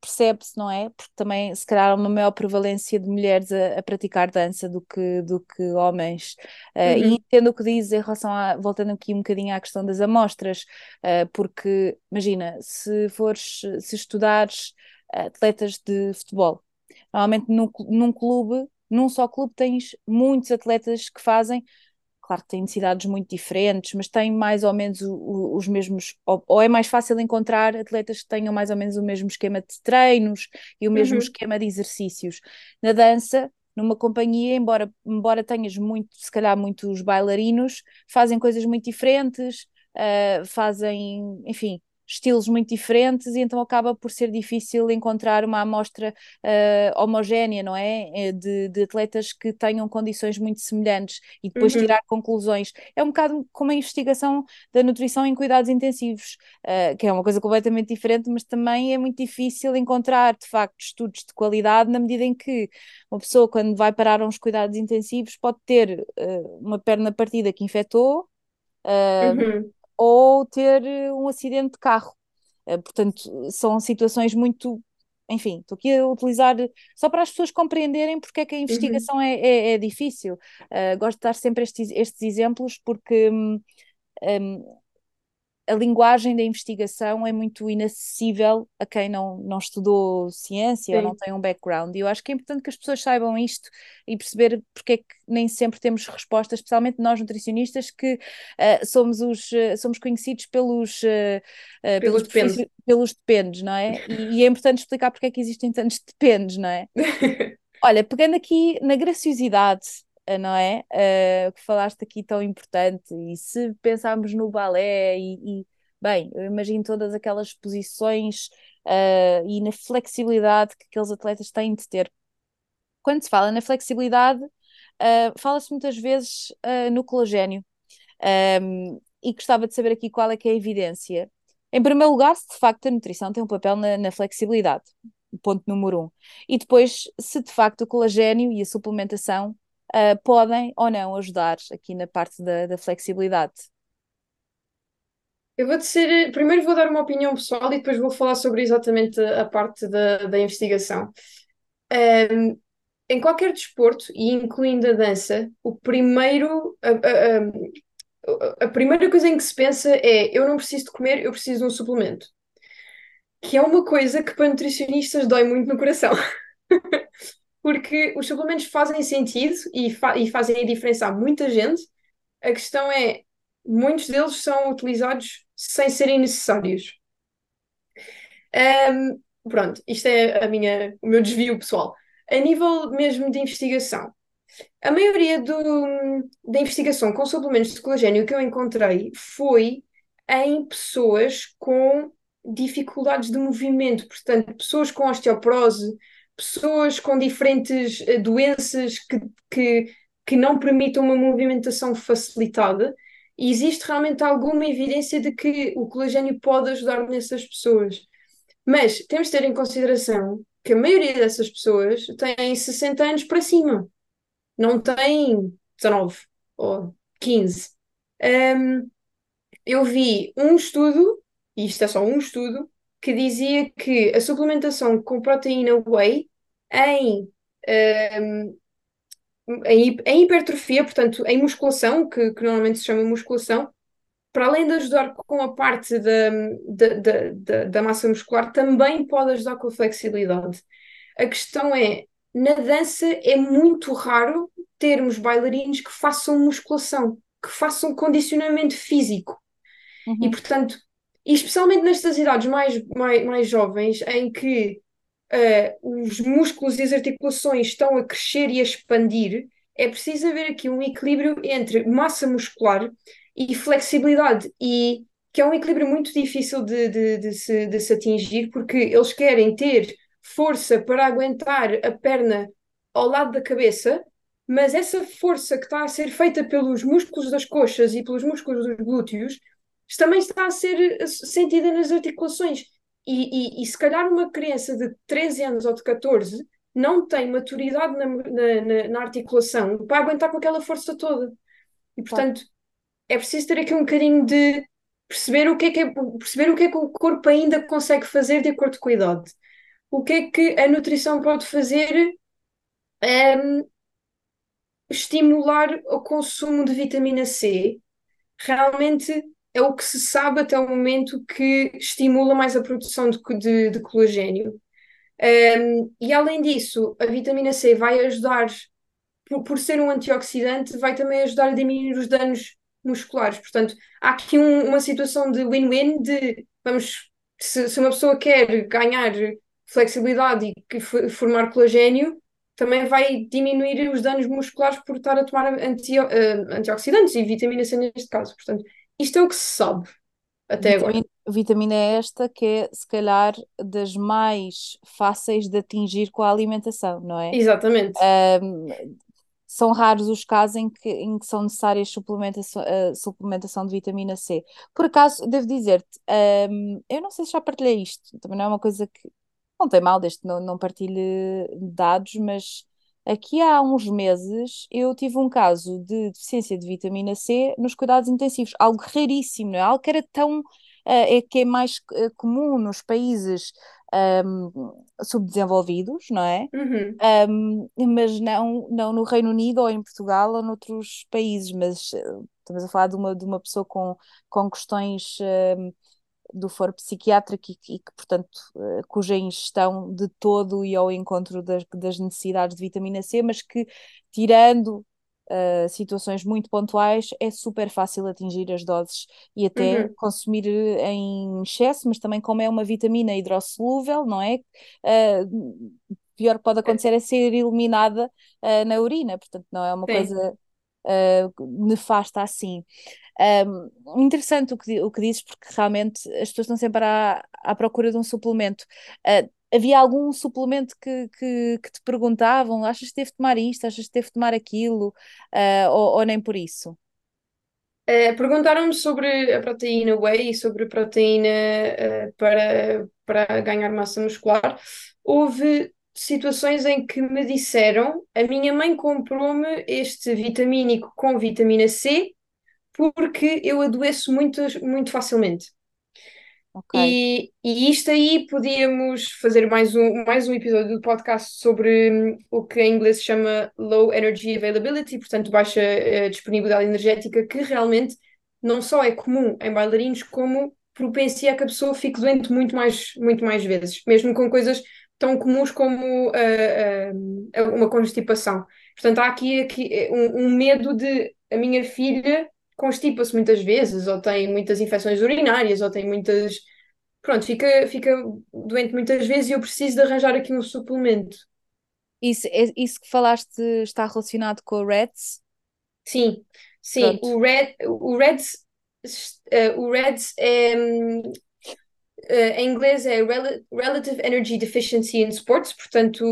percebe-se, não é? Porque também, se calhar, há uma maior prevalência de mulheres a, a praticar dança do que, do que homens. Uh, uhum. E entendo o que diz em relação a, voltando aqui um bocadinho à questão das amostras, uh, porque, imagina, se fores, se estudares atletas de futebol, normalmente num, num clube, num só clube tens muitos atletas que fazem claro que têm necessidades muito diferentes, mas têm mais ou menos o, o, os mesmos, ou, ou, é mais fácil encontrar atletas que tenham mais ou menos o mesmo esquema de treinos e o mesmo uhum. esquema de exercícios. Na dança, numa companhia, embora, embora tenhas muito, se calhar muitos bailarinos, fazem coisas muito diferentes, uh, fazem, enfim, estilos muito diferentes e então acaba por ser difícil encontrar uma amostra uh, homogénea, não é? Eh, de, de, atletas que tenham condições muito semelhantes e depois uhum. tirar conclusões. É um bocado como a investigação da nutrição em cuidados intensivos, uh, que é uma coisa completamente diferente, mas também é muito difícil encontrar, de facto, estudos de qualidade na medida em que uma pessoa, quando vai parar a uns cuidados intensivos, pode ter uh, uma perna partida que infectou. Uhum ou ter eh, um acidente de carro. Uh, portanto, são situações muito. Enfim, estou aqui a utilizar só para as pessoas compreenderem porque é que a uhum. investigação uhum. é, é, é, difícil. Uh, gosto de dar sempre estes, estes exemplos porque um, um, a linguagem da investigação é muito inacessível a quem não, não estudou ciência Sim. ou não tem um background. E eu acho que é importante que as pessoas saibam isto e perceber porque é que nem sempre temos respostas, especialmente nós nutricionistas, que uh, somos, os, uh, somos conhecidos pelos, uh, pelos, dependes. pelos dependes, não é? E, e, é importante explicar porque é que existem tantos dependes, não é? Olha, pegando aqui na graciosidade não é? Uh, que falaste aqui tão importante, e se pensarmos no balé e, e bem, eu imagino todas aquelas posições uh, e na flexibilidade que aqueles atletas têm de ter. Quando se fala na flexibilidade, uh, fala-se muitas vezes no colagênio. Um, e gostava de saber aqui qual é que é a evidência. Em primeiro lugar, se de facto a nutrição tem um papel na, na flexibilidade, ponto número um. E depois, se de facto o colagênio e a suplementação uh, podem ou não ajudar aqui na parte da, da flexibilidade? Eu vou dizer, primeiro vou dar uma opinião pessoal e depois vou falar sobre exatamente a parte da, da investigação. Um, em qualquer desporto, e incluindo a dança, o primeiro, a, a, a, primeira coisa em que se pensa é eu não preciso de comer, eu preciso de um suplemento. Que é uma coisa que para nutricionistas dói muito no coração. porque os suplementos fazem sentido e, fa e fazem a diferença a muita gente. A questão é, muitos deles são utilizados sem serem necessários. Um, pronto, isto é a minha, o meu desvio pessoal. A nível mesmo de investigação, a maioria do, da investigação com suplementos de colagênio que eu encontrei foi em pessoas com dificuldades de movimento, portanto, pessoas com osteoporose, pessoas com diferentes uh, doenças que, que, que não permitam uma movimentação facilitada, e existe realmente alguma evidência de que o colagênio pode ajudar nessas pessoas. Mas temos de ter em consideração que a maioria dessas pessoas tem 60 anos para cima, não tem 19 ou 15. Um, eu vi um estudo, e isto é só um estudo, que dizia que a suplementação com proteína whey em, um, em, em, hipertrofia, portanto, em musculação, que, que, normalmente se chama musculação, para além de ajudar com a parte da, da, da, da massa muscular, também pode ajudar com a flexibilidade. A questão é, na dança é muito raro termos bailarinos que façam musculação, que façam condicionamento físico. Uhum. E, portanto, e especialmente nestas idades mais, mais, mais jovens, em que uh, os músculos e as articulações estão a crescer e a expandir, é preciso haver aqui um equilíbrio entre massa muscular e flexibilidade, e que é um equilíbrio muito difícil de, de, de, se, de se atingir, porque eles querem ter força para aguentar a perna ao lado da cabeça, mas essa força que está a ser feita pelos músculos das coxas e pelos músculos dos glúteos também está a ser eh, sentida nas articulações. E, e, e, se calhar uma criança de 13 anos ou de 14 não tem maturidade na, na, na articulação para aguentar com aquela força toda. E portanto, é preciso ter aqui um bocadinho de perceber o que é que, é, perceber o, que, é que o corpo ainda consegue fazer de acordo com a idade. O que é que a nutrição pode fazer? Um, estimular o consumo de vitamina C. Realmente é o que se sabe até o momento que estimula mais a produção de, de, de colagênio. Um, e além disso, a vitamina C vai ajudar, por, por, ser um antioxidante, vai também ajudar a diminuir os danos musculares. Portanto, há aqui um, uma situação de win-win de vamos, se, se, uma pessoa quer ganhar flexibilidade e formar colagênio, também vai diminuir os danos musculares por estar a tomar anti, uh, antioxidantes e vitamina C neste caso. Portanto, isto é o que se sabe até vitamina, agora. Vitamina é esta que é, se calhar, das mais fáceis de atingir com a alimentação, não é? Exatamente. Um, são raros os casos em que, em que são necessárias suplementação, uh, suplementação de vitamina C. Por acaso, devo dizer-te, um, eu não sei se já partilhei isto, também não é uma coisa que não tem mal, desde que não, não partilhe dados, mas Aqui há uns meses eu tive um caso de deficiência de vitamina C nos cuidados intensivos, algo raríssimo, não é? Algo que era tão, uh, é que é mais uh, comum nos países um, subdesenvolvidos, não é? Uhum. Um, mas não, não no Reino Unido ou em Portugal ou noutros países, mas uh, estamos a falar de uma, de uma pessoa com, com questões um, do foro psiquiátrico e, que, portanto, uh, cuja ingestão de todo e ao encontro das, das necessidades de vitamina C, mas que, tirando uh, situações muito pontuais, é super fácil atingir as doses e até Uhum. consumir eh, em excesso, mas também como é uma vitamina hidrossolúvel, não é? Uh, pior que pode acontecer é ser eliminada uh, na urina, portanto não é uma Sim. coisa nefasta assim. Um, interessante o que, o que dizes, porque realmente as pessoas estão sempre à, à procura de um suplemento. Uh, havia algum suplemento que, que, que, te perguntavam? Achas que teve de tomar isto? Achas que teve de tomar aquilo? Uh, ou, ou, nem por isso? Uh, Perguntaram-me sobre a proteína whey e sobre a proteína uh, para, para ganhar massa muscular. Houve situações em que me disseram: a minha mãe comprou-me este vitamínico com vitamina C porque eu adoeço muito, muito facilmente. Okay. E, e isto aí podíamos fazer mais um, mais um episódio do podcast sobre hum, o que em inglês se chama Low Energy Availability, portanto, baixa uh, disponibilidade energética, que realmente não só é comum em bailarinos, como propencia que a pessoa fique doente muito mais, muito mais vezes, mesmo com coisas tão comuns como uh, uh, uma constipação. Portanto, há aqui, aqui um, um medo de a minha filha constipa-se muitas vezes, ou tem muitas infecções urinárias, ou tem muitas. Pronto, fica, fica doente muitas vezes e eu preciso de arranjar aqui um suplemento. Isso, é, isso que falaste está relacionado com o REDS? Sim, sim. O, Red, o REDS, uh, o REDS é. Uh, em inglês é Rel Relative Energy Deficiency in Sports, portanto,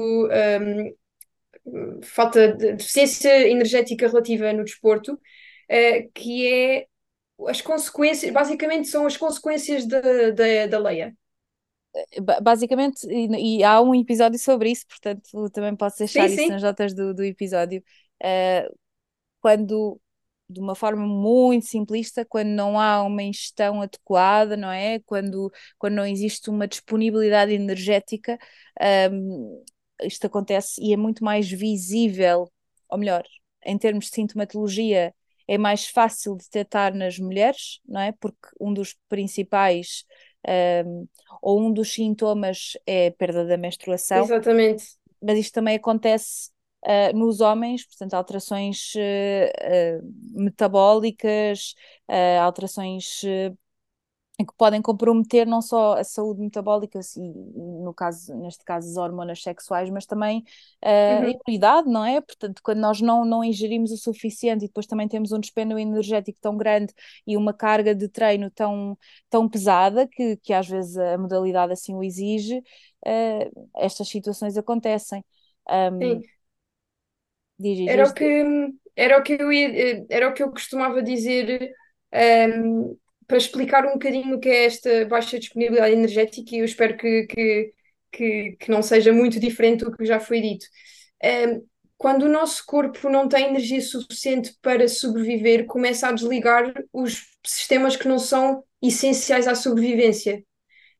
um, falta de deficiência energética relativa no desporto, uh, que é as consequências, basicamente são as consequências da, da, da leia. Basicamente, e, e, há um episódio sobre isso, portanto também posso deixar sim, isso sim. nas notas do, do episódio. Uh, quando de uma forma muito simplista, quando não há uma ingestão adequada, não é? Quando, quando não existe uma disponibilidade energética, um, isto acontece e é muito mais visível, ou melhor, em termos de sintomatologia, é mais fácil de detectar nas mulheres, não é? Porque um dos principais um, ou um dos sintomas é a perda da menstruação. Exatamente. Mas isto também acontece uh, nos homens, portanto, alterações uh, uh, metabólicas, alterações que podem comprometer não só a saúde metabólica e, no caso, neste caso, as hormonas sexuais, mas também a uhum. imunidade, não é? Portanto, quando nós não, não ingerimos o suficiente e depois também temos um despendo energético tão grande e uma carga de treino tão, tão pesada que, que às vezes a modalidade assim o exige, estas situações acontecem. Um, Sim. Diz, era o que era o que eu ia, era o que eu costumava dizer um, para explicar um bocadinho o que é esta baixa disponibilidade energética e eu espero que, que, que, que não seja muito diferente do que já foi dito. Um, quando o nosso corpo não tem energia suficiente para sobreviver, começa a desligar os sistemas que não são essenciais à sobrevivência.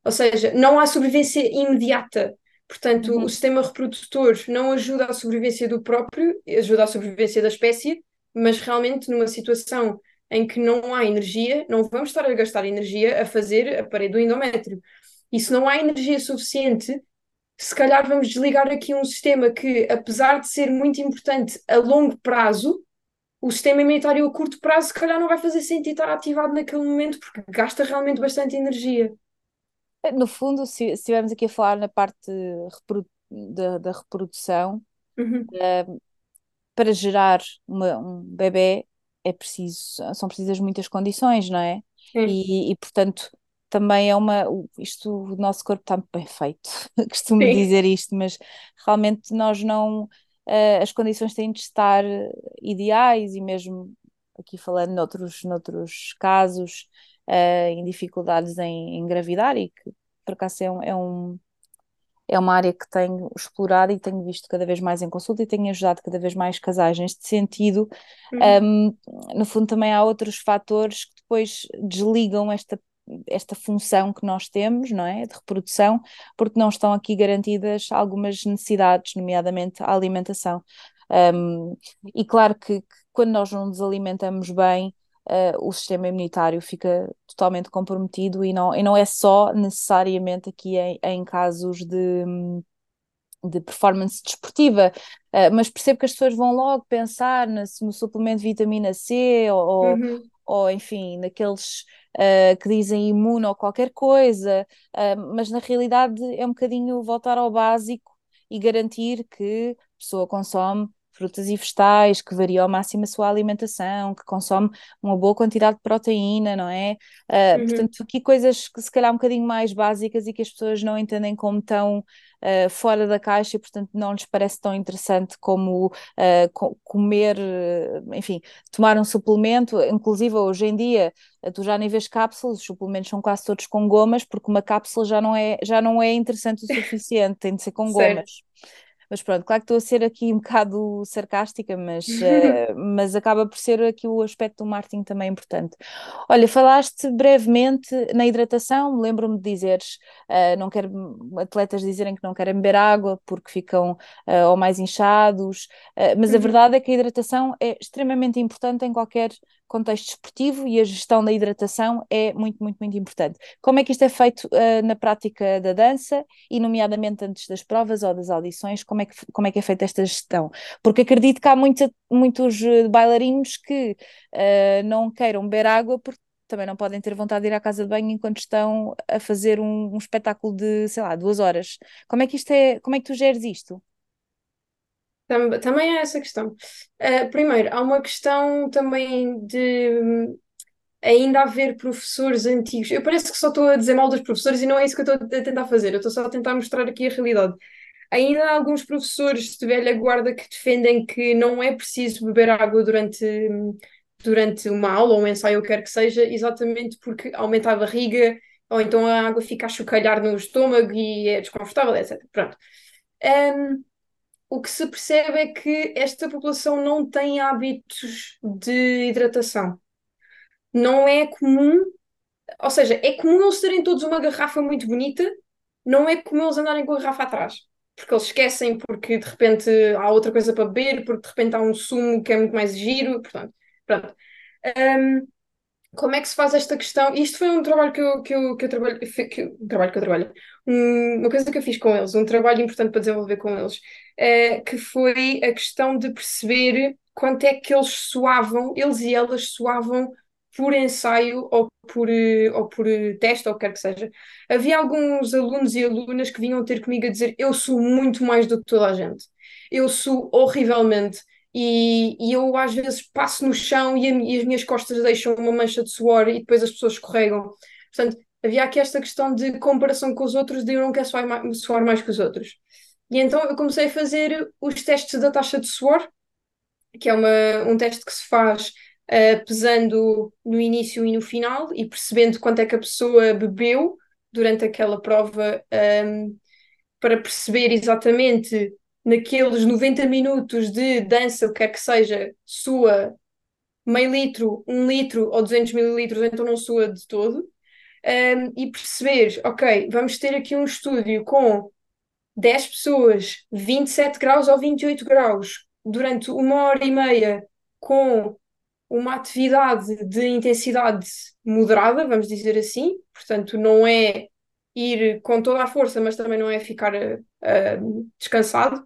Ou seja, não há sobrevivência imediata. Portanto, uhum. o sistema reprodutor não ajuda à sobrevivência do próprio, ajuda à sobrevivência da espécie, mas realmente numa situação em que não há energia, não vamos estar a gastar energia a fazer a parede do endométrio. E se não há energia suficiente, se calhar vamos desligar aqui um sistema que, apesar de ser muito importante a longo prazo, o sistema imunitário a curto prazo, se calhar não vai fazer sentido estar ativado naquele momento, porque gasta realmente bastante energia. No fundo, se, se estivermos aqui a falar na parte reprodu da, da, reprodução, uhum. uh, para gerar uma, um bebê é preciso, são precisas muitas condições, não é? E, e, portanto, também é uma. Isto, o nosso corpo está bem feito, costumo Sim. dizer isto, mas realmente nós não. Uh, as condições têm de estar ideais e mesmo aqui falando noutros, noutros casos, uh, em dificuldades em, engravidar e que por acaso é um, é um, é uma área que tenho explorado e tenho visto cada vez mais em consulta e tenho ajudado cada vez mais casais neste sentido. Uhum. Um, no fundo, também há outros fatores que depois desligam esta, esta função que nós temos, não é? De reprodução, porque não estão aqui garantidas algumas necessidades, nomeadamente a alimentação. Um, e claro que, que, quando nós não nos alimentamos bem, uh, o sistema imunitário fica totalmente comprometido e não, e não é só necessariamente aqui em, em casos de de performance desportiva, uh, mas percebo que as pessoas vão logo pensar no, no suplemento de vitamina C ou, uhum. ou enfim, naqueles uh, que dizem imuno ou qualquer coisa, uh, mas na realidade é um bocadinho voltar ao básico e garantir que a pessoa consome frutas e vegetais, que varia ao máximo a sua alimentação, que consome uma boa quantidade de proteína, não é? Uh, uhum. Portanto, aqui coisas que se calhar um bocadinho mais básicas e que as pessoas não entendem como tão uh, fora da caixa e, portanto, não lhes parece tão interessante como uh, co comer, enfim, tomar um suplemento. Inclusive, hoje em dia, tu já nem vês cápsulas, os suplementos são quase todos com gomas, porque uma cápsula já não é, já não é interessante o suficiente, tem de ser com gomas. Mas pronto, claro que estou a ser aqui um bocado sarcástica, mas, uh, mas acaba por ser aqui o aspecto do marketing também importante. Olha, falaste brevemente na hidratação, lembro-me de dizeres, uh, não quero atletas dizerem que não querem beber água porque ficam uh, ou mais inchados, mas uhum. a verdade é que a hidratação é extremamente importante em qualquer contexto esportivo e a gestão da hidratação é muito, muito, muito importante. Como é que isto é feito uh, na prática da dança e, nomeadamente, antes das provas ou das audições, como é que, como é, que é feita esta gestão? Porque acredito que há muita, muitos eh, bailarinos que uh, não queiram beber água porque também não podem ter vontade de ir à casa de banho enquanto estão a fazer um, um espetáculo de, sei lá, duas horas. Como é que isto é, como é que tu geres isto? Também é essa questão. Uh, primeiro, há uma questão também de hum, ainda haver professores antigos. Eu parece que só estou a dizer mal dos professores e não é isso que eu estou a tentar fazer. Eu estou só a tentar mostrar aqui a realidade. Ainda há alguns professores de velha guarda que defendem que não é preciso beber água durante, durante uma aula ou um ensaio, quer que seja, exatamente porque aumenta a barriga ou então a água fica a chocalhar no estômago e é desconfortável, etc. Pronto. Um, o que se percebe é que esta população não tem hábitos de hidratação. Não é comum, ou seja, é comum eles terem todos uma garrafa muito bonita, não é comum eles andarem com a garrafa atrás. Porque eles esquecem, porque de repente há outra coisa para beber, porque de repente há um sumo que é muito mais giro, portanto, pronto. Um, como é que se faz esta questão? Isto foi um trabalho que eu, que eu, que eu trabalho, que, um trabalho que eu trabalho, um, uma coisa que eu fiz com eles, um trabalho importante para desenvolver com eles, é, que foi a questão de perceber quanto é que eles suavam, eles e elas suavam por ensaio ou por, ou por teste, ou quer que seja. Havia alguns alunos e alunas que vinham ter comigo a dizer: Eu sou muito mais do que toda a gente, eu sou horrivelmente e, e eu às vezes passo no chão e, a, e, as minhas costas deixam uma mancha de suor e depois as pessoas escorregam. Portanto, havia aqui esta questão de comparação com os outros, de eu não quero suar mais, suar mais que os outros. E então eu comecei a fazer os testes da taxa de suor, que é uma, um teste que se faz uh, pesando no início e no final e percebendo quanto é que a pessoa bebeu durante aquela prova, um, ehm, para perceber exatamente naqueles 90 minutos de dança, o que quer que seja, sua meio litro, um litro ou 200 mililitros, então não sua de todo, um, e perceber, ok, vamos ter aqui um estúdio com 10 pessoas, 27 graus ou 28 graus, durante uma hora e meia, com uma atividade de intensidade moderada, vamos dizer assim, portanto, não é ir com toda a força, mas também não é ficar uh, descansado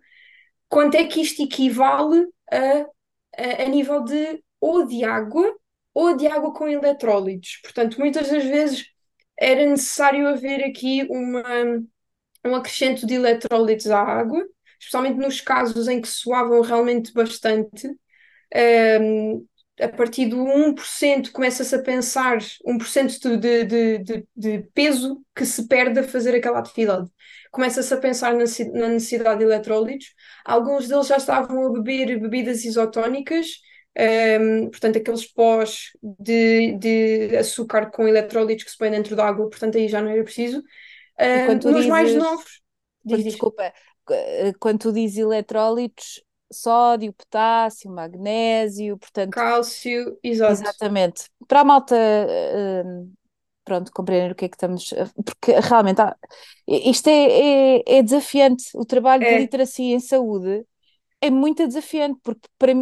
quanto é que isto equivale a, a, a nível de ou de água ou de água com eletrólitos. Portanto, muitas das vezes era necessário haver aqui uma, um acrescento de eletrólitos à água, especialmente nos casos em que soavam realmente bastante. Um, a partir do 1% começa-se a pensar 1% de, de, de, de peso que se perde a fazer aquela atividade. Começa-se a pensar na, na necessidade de eletrólitos. Alguns deles já estavam a beber bebidas isotónicas, um, portanto, aqueles pós de, de açúcar com eletrólitos que se põem dentro da água, portanto, aí já não era preciso. Uh, nos dizes... mais novos. Diz, Desculpa, quando tu dizes eletrólitos, sódio, potássio, magnésio, portanto. Cálcio, exato. Exatamente. Para a malta uh, pronto, compreender o que é que estamos. Porque realmente há, isto é, é, é, desafiante. O trabalho é. de literacia em saúde é muito desafiante, porque para,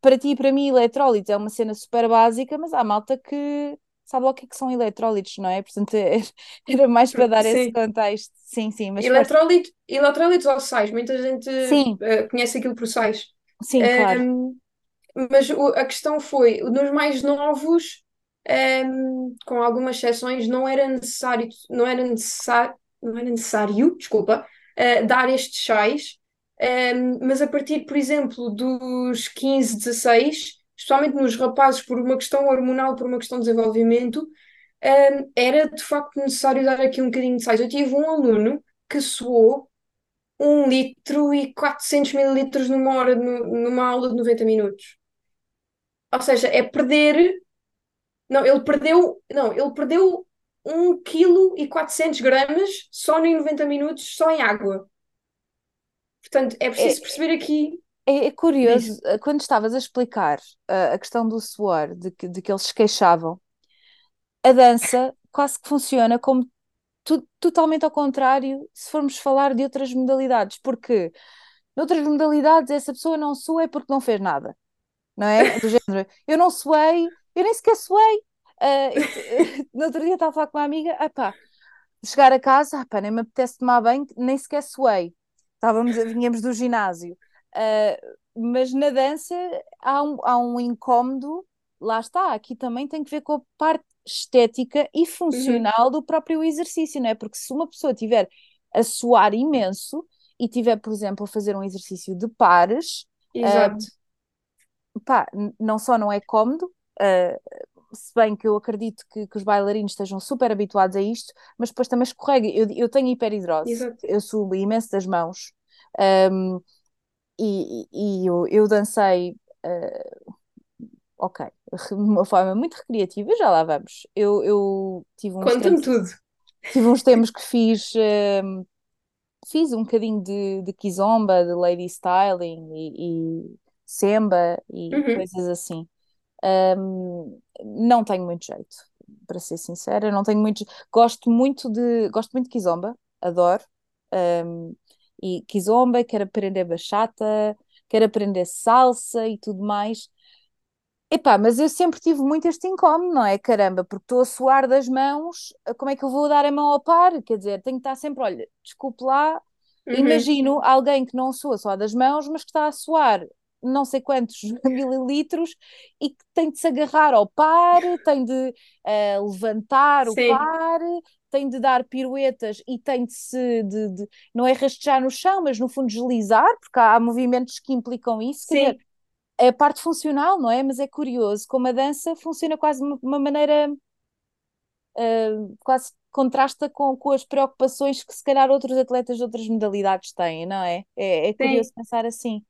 para ti e para mim, eletrólitos é uma cena super básica, mas há malta que sabe lá o que, é que são eletrólitos, não é? Portanto, era mais para dar sim. esse contexto. Sim, sim. Mas Eletrólito, eletrólitos ou sais, muita gente uh, conhece aquilo por sais. Sim, um, claro. Mas a questão foi, nos mais novos, um, com algumas exceções, não era necessário, não era necessário, não era necessário, desculpa, uh, dar estes chás, um, mas a partir, por exemplo, dos 15, 16, especialmente nos rapazes, por uma questão hormonal, por uma questão de desenvolvimento, um, era de facto necessário dar aqui um bocadinho de sais. Eu tive um aluno que suou 1 litro e 400 mililitros numa hora, numa aula de 90 minutos. Ou seja, é perder não, ele perdeu, não, ele perdeu 1 kg e 400 gramas só em 90 minutos, só em água. Portanto, é preciso é, perceber aqui. É, é curioso, isso. Eh, quando estavas a explicar uh, a questão do suor, de que, de que eles se queixavam, a dança quase que funciona como tu, totalmente ao contrário se formos falar de outras modalidades, porque noutras modalidades essa pessoa não sua é porque não fez nada, não é? Do género, eu não suei, eu nem sequer suei. Uh, no outro dia estava a falar com uma amiga, ah pá, chegar a casa, ah pá, nem me apetece tomar banho, nem sequer suei. Estávamos, vinhamos do ginásio. Uh, mas na dança há um, há um incómodo, lá está, aqui também tem que ver com a parte estética e funcional uhum. do próprio exercício, não é? Porque se uma pessoa tiver a suar imenso e tiver, por exemplo, a fazer um exercício de pares, Exato. Uh, pá, não só não é cómodo, Uh, se bem que eu acredito que, que, os bailarinos estejam super habituados a isto, mas depois também escorrega. Eu, eu tenho hiperidrose, Exato. eu subo imenso das mãos um, e, e eu, eu, dancei, uh, ok, de uma forma muito recreativa, já lá vamos. Eu, eu tive uns Conta-me tudo. Tive uns tempos que fiz. Um, fiz um bocadinho de, de kizomba, de lady styling e, e semba e uhum. coisas assim. Um, não tenho muito jeito, para ser sincera, não tenho muito. Gosto muito de gosto muito de kizomba, adoro. Um, e kizomba, quero aprender bachata, quero aprender salsa e tudo mais. Epá, mas eu sempre tive muito este incómodo, não é? Caramba, porque estou a suar das mãos, como é que eu vou dar a mão ao par? Quer dizer, tenho que estar sempre, olha, desculpe lá, uhum. imagino alguém que não sua só das mãos, mas que está a suar não sei quantos mililitros e que tem de se agarrar ao par, tem de uh, levantar Sim. o par, tem de dar piruetas e tem de se, de, de, não é rastejar no chão, mas no fundo deslizar, porque há, há movimentos que implicam isso. Sim. Dizer, é a parte funcional, não é? Mas é curioso como a dança funciona quase de uma maneira uh, quase contrasta com, com as preocupações que se calhar outros atletas de outras modalidades têm, não é? É, é curioso Sim. pensar assim.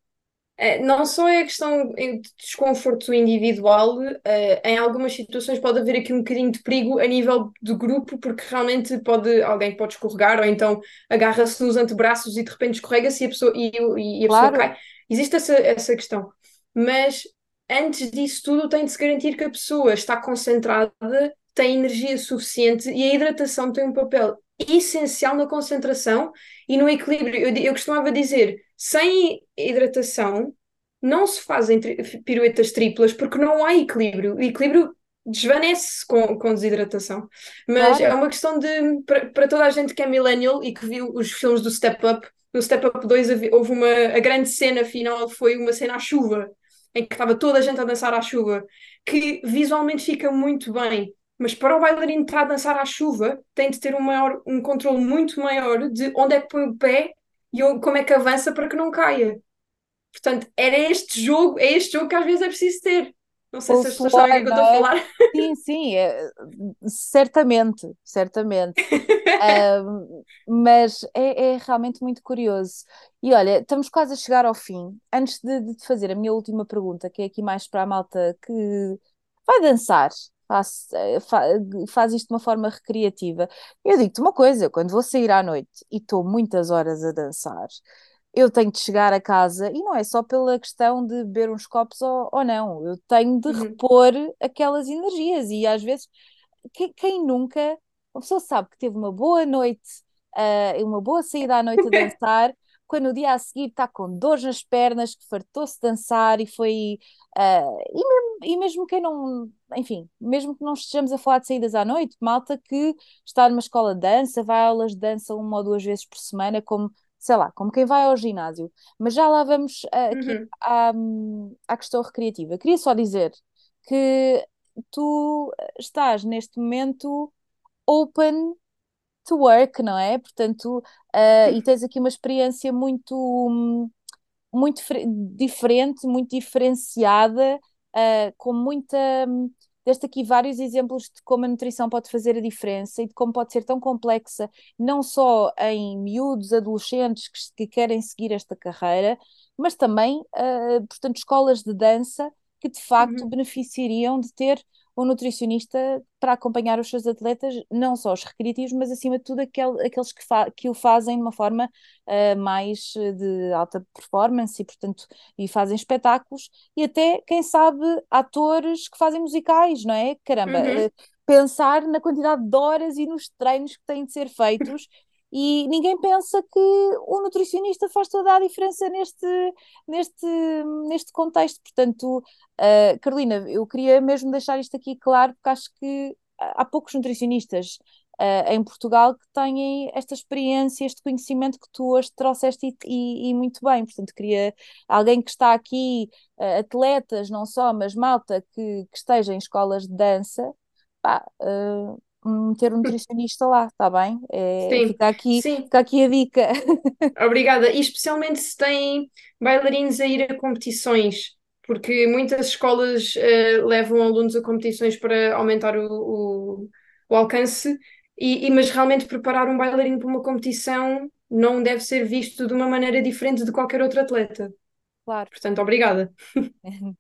É, não só é a questão de desconforto individual, eh, em algumas situações pode haver aqui um bocadinho de perigo a nível de grupo, porque realmente pode, alguém pode escorregar, ou então agarra-se nos antebraços e de repente escorrega-se e a pessoa, e, e a claro. pessoa cai. Existe essa, essa questão. Mas antes disso tudo, tem de se garantir que a pessoa está concentrada, tem energia suficiente e a hidratação tem um papel essencial na concentração e no equilíbrio. Eu, eu costumava dizer, sem hidratação não se fazem tri piruetas triplas porque não há equilíbrio. O equilíbrio desvanece com, com desidratação. Mas claro. é uma questão de, para toda a gente que é millennial e que viu os filmes do Step Up, no Step Up 2 houve uma, a grande cena final, foi uma cena à chuva, em que estava toda a gente a dançar à chuva, que visualmente fica muito bem, mas para o bailarino estar a dançar à chuva, tem de ter um, maior, um controle muito maior de onde é que põe o pé e como é que avança para que não caia. Portanto, era este jogo, é este jogo que às vezes é preciso ter. Não sei se as pessoas sabem o que eu estou a é? falar. Sim, sim, é, certamente, certamente. um, mas é, é, realmente muito curioso. E olha, estamos quase a chegar ao fim. Antes de, de fazer a minha última pergunta, que é aqui mais para a malta que vai dançar, faz, eh, faz isto de uma forma recreativa. Eu digo-te uma coisa: quando vou sair à noite e estou muitas horas a dançar, eu tenho de chegar a casa e não é só pela questão de beber uns copos ou, ou não, eu tenho de uhum. repor aquelas energias e às vezes quem, quem nunca, a pessoa sabe que teve uma boa noite, uh, uma boa saída à noite a dançar, quando no dia a seguir está com dores nas pernas, que fartou-se dançar e foi. Uh, e, mesmo, e mesmo quem não. Enfim, mesmo que não estejamos a falar de saídas à noite, malta que está numa escola de dança, vai a aulas de dança uma ou duas vezes por semana, como sei lá, como quem vai ao ginásio. Mas já lá vamos uh, aqui Uhum, à, à questão recreativa. Queria só dizer que tu estás neste momento open to work, não é? Portanto, uh, e tens aqui uma experiência muito, muito diferente, muito diferenciada, uh, com muita. Deste aqui vários exemplos de como a nutrição pode fazer a diferença e de como pode ser tão complexa, não só em miúdos, adolescentes que, que querem seguir esta carreira, mas também, uh, portanto, escolas de dança que de facto uhum, beneficiariam de ter um nutricionista para acompanhar os seus atletas, não só os recreativos, mas acima de tudo aquel, aqueles que, que o fazem de uma forma uh, mais de alta performance e, portanto, e fazem espetáculos, e até, quem sabe, atores que fazem musicais, não é? Caramba, uhum. uh, pensar na quantidade de horas e nos treinos que têm de ser feitos e ninguém pensa que o nutricionista faz toda a diferença neste, neste, neste contexto. Portanto, uh, Carolina, eu queria mesmo deixar isto aqui claro, porque acho que há poucos nutricionistas uh, em Portugal que têm esta experiência, este conhecimento que tu hoje trouxeste e, e, e muito bem. Portanto, queria alguém que está aqui, uh, atletas não só, mas malta que, que esteja em escolas de dança. Pá, uh, meter um nutricionista lá, está bem? É, Sim, fica aqui, sim, fica aqui a dica. obrigada. E especialmente se têm bailarinos a ir a competições, porque muitas escolas eh, levam alunos a competições para aumentar o, o, o alcance, e, e- mas realmente preparar um bailarino para uma competição não deve ser visto de uma maneira diferente de qualquer outro atleta. Claro. Portanto, obrigada.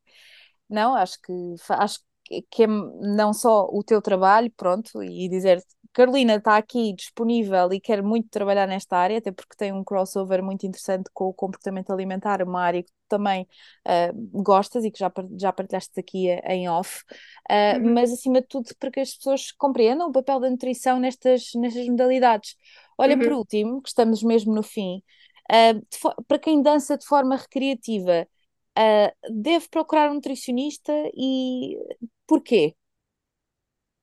Não, acho que acho que que é não só o teu trabalho, pronto, e dizer Carolina está aqui disponível e quer muito trabalhar nesta área, até porque tem um crossover muito interessante com o comportamento alimentar, uma área que tu também ah, gostas e que já, já partilhaste aqui eh, em off, Ah, Uhum, mas acima de tudo para que as pessoas compreendam o papel da nutrição nestas, nestas modalidades. Olha, por uhum. último, que estamos mesmo no fim, de fo- para quem dança de forma recreativa Uh, deve procurar um nutricionista e porquê?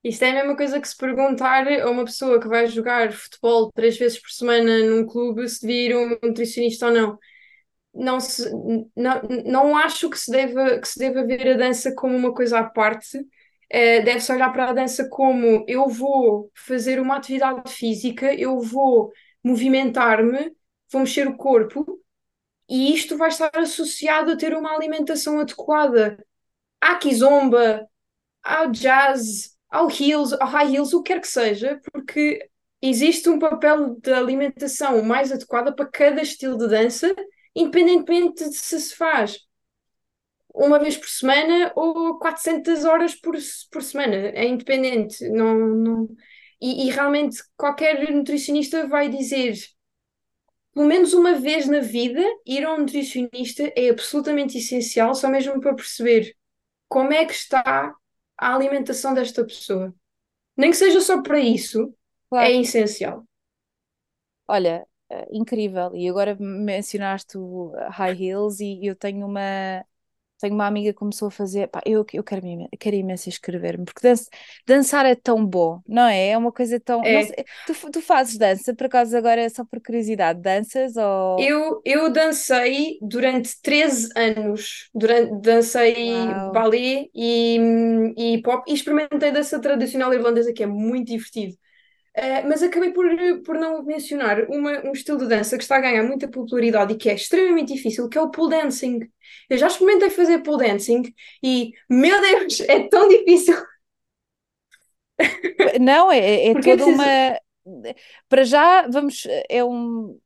Isto é a mesma coisa que se perguntar a uma pessoa que vai jogar futebol três vezes por semana num clube se devia ir um nutricionista ou não. Não, se, não, não acho que se deva, que se deva ver a dança como uma coisa à parte. Eh, deve-se olhar para a dança como eu vou fazer uma atividade física, eu vou movimentar-me, vou mexer o corpo e isto vai estar associado a ter uma alimentação adequada. Há kizomba, ao jazz, ao heels, ao high heels, o que quer que seja, porque existe um papel de alimentação mais adequada para cada estilo de dança, independentemente de se se faz uma vez por semana ou 400 horas por, por semana. É independente. Não, não... E, e realmente qualquer nutricionista vai dizer. Pelo menos uma vez na vida, ir a um nutricionista é absolutamente essencial, só mesmo para perceber como é que está a alimentação desta pessoa. Nem que seja só para isso, é Claro, essencial. olha, uh, incrível. E agora mencionaste o high heels e eu tenho uma tenho uma amiga que começou a fazer, pá, eu, eu quero, quero imenso inscrever-me, porque dança- dançar é tão bom, não é? É uma coisa tão, É, sei, tu, tu fazes dança, por acaso agora é só por curiosidade, danças ou... eu, eu dancei durante 13 anos. Durante, dancei Uau, balé e, e pop e experimentei dança tradicional irlandesa, que é muito divertido. Uh, mas acabei por, por não mencionar uma, um estilo de dança que está a ganhar muita popularidade e que é extremamente difícil, que é o pole dancing. Eu já experimentei fazer pole dancing e, meu Deus, é tão difícil Não, é, é é é toda uma. preciso. Para já, vamos. É um.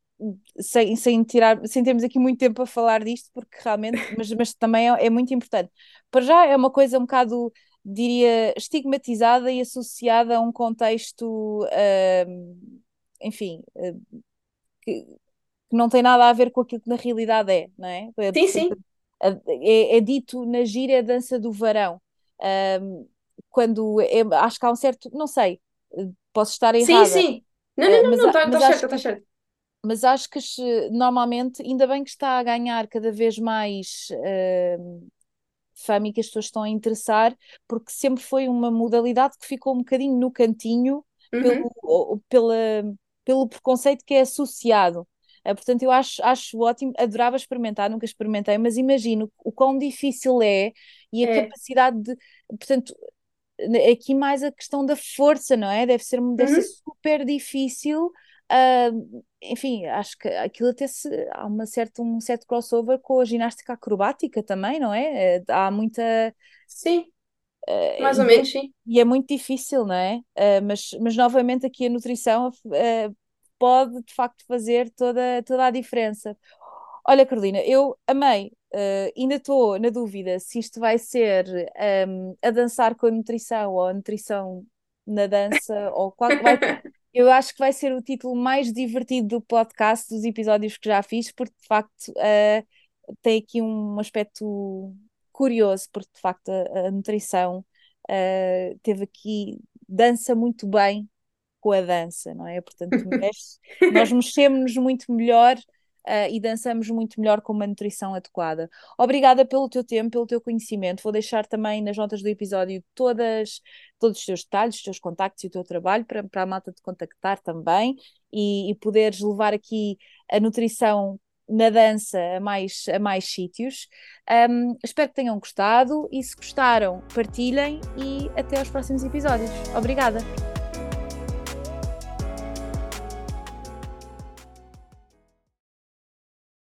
Sem, sem tirar, sem termos aqui muito tempo a falar disto, porque realmente, mas, mas também é, é muito importante. Para já é uma coisa um bocado, diria, estigmatizada e associada a um contexto, ahm, enfim, eh, que, que não tem nada a ver com aquilo que na realidade é, não é? É, Sim, sim. é, é dito na gíria dança do varão. quando é, acho que há um certo, não sei, posso estar errada. Sim, sim. Não, não, não, não, está tá certo, está certo. Mas acho que normalmente, ainda bem que está a ganhar cada vez mais uh, fama e que as pessoas estão a interessar, porque sempre foi uma modalidade que ficou um bocadinho no cantinho uhum. pelo, pela, pelo preconceito que é associado. Uh, portanto, eu acho, acho ótimo, adorava experimentar, nunca experimentei, mas imagino o quão difícil é e a é. capacidade de. Portanto, aqui mais a questão da força, não é? Deve ser, deve uhum. ser super difícil. Uh, enfim, acho que aquilo até se, há uma certa, um certo crossover com a ginástica acrobática também, não é? Eh, há muita. Sim, uh, mais ou menos, sim. E é muito difícil, não é? Uh, mas, mas novamente aqui a nutrição pode de facto fazer toda, toda a diferença. Olha, Carolina, eu amei Uh, ainda estou na dúvida se isto vai ser um, a dançar com a nutrição ou a nutrição na dança ou qual vai. Eu acho que vai ser o título mais divertido do podcast dos episódios que já fiz, porque de facto uh, tem aqui um aspecto curioso, porque de facto a, a nutrição uh, teve aqui dança muito bem com a dança, não é? Portanto, nós mexemos-nos muito melhor uh, e dançamos muito melhor com uma nutrição adequada. Obrigada pelo teu tempo, pelo teu conhecimento. Vou deixar também nas notas do episódio todas, todos os teus detalhes, os teus contactos e o teu trabalho para, para a malta te contactar também e, e poderes levar aqui a nutrição na dança a mais, a mais sítios. Um, espero que tenham gostado e se gostaram, partilhem e até aos próximos episódios. Obrigada!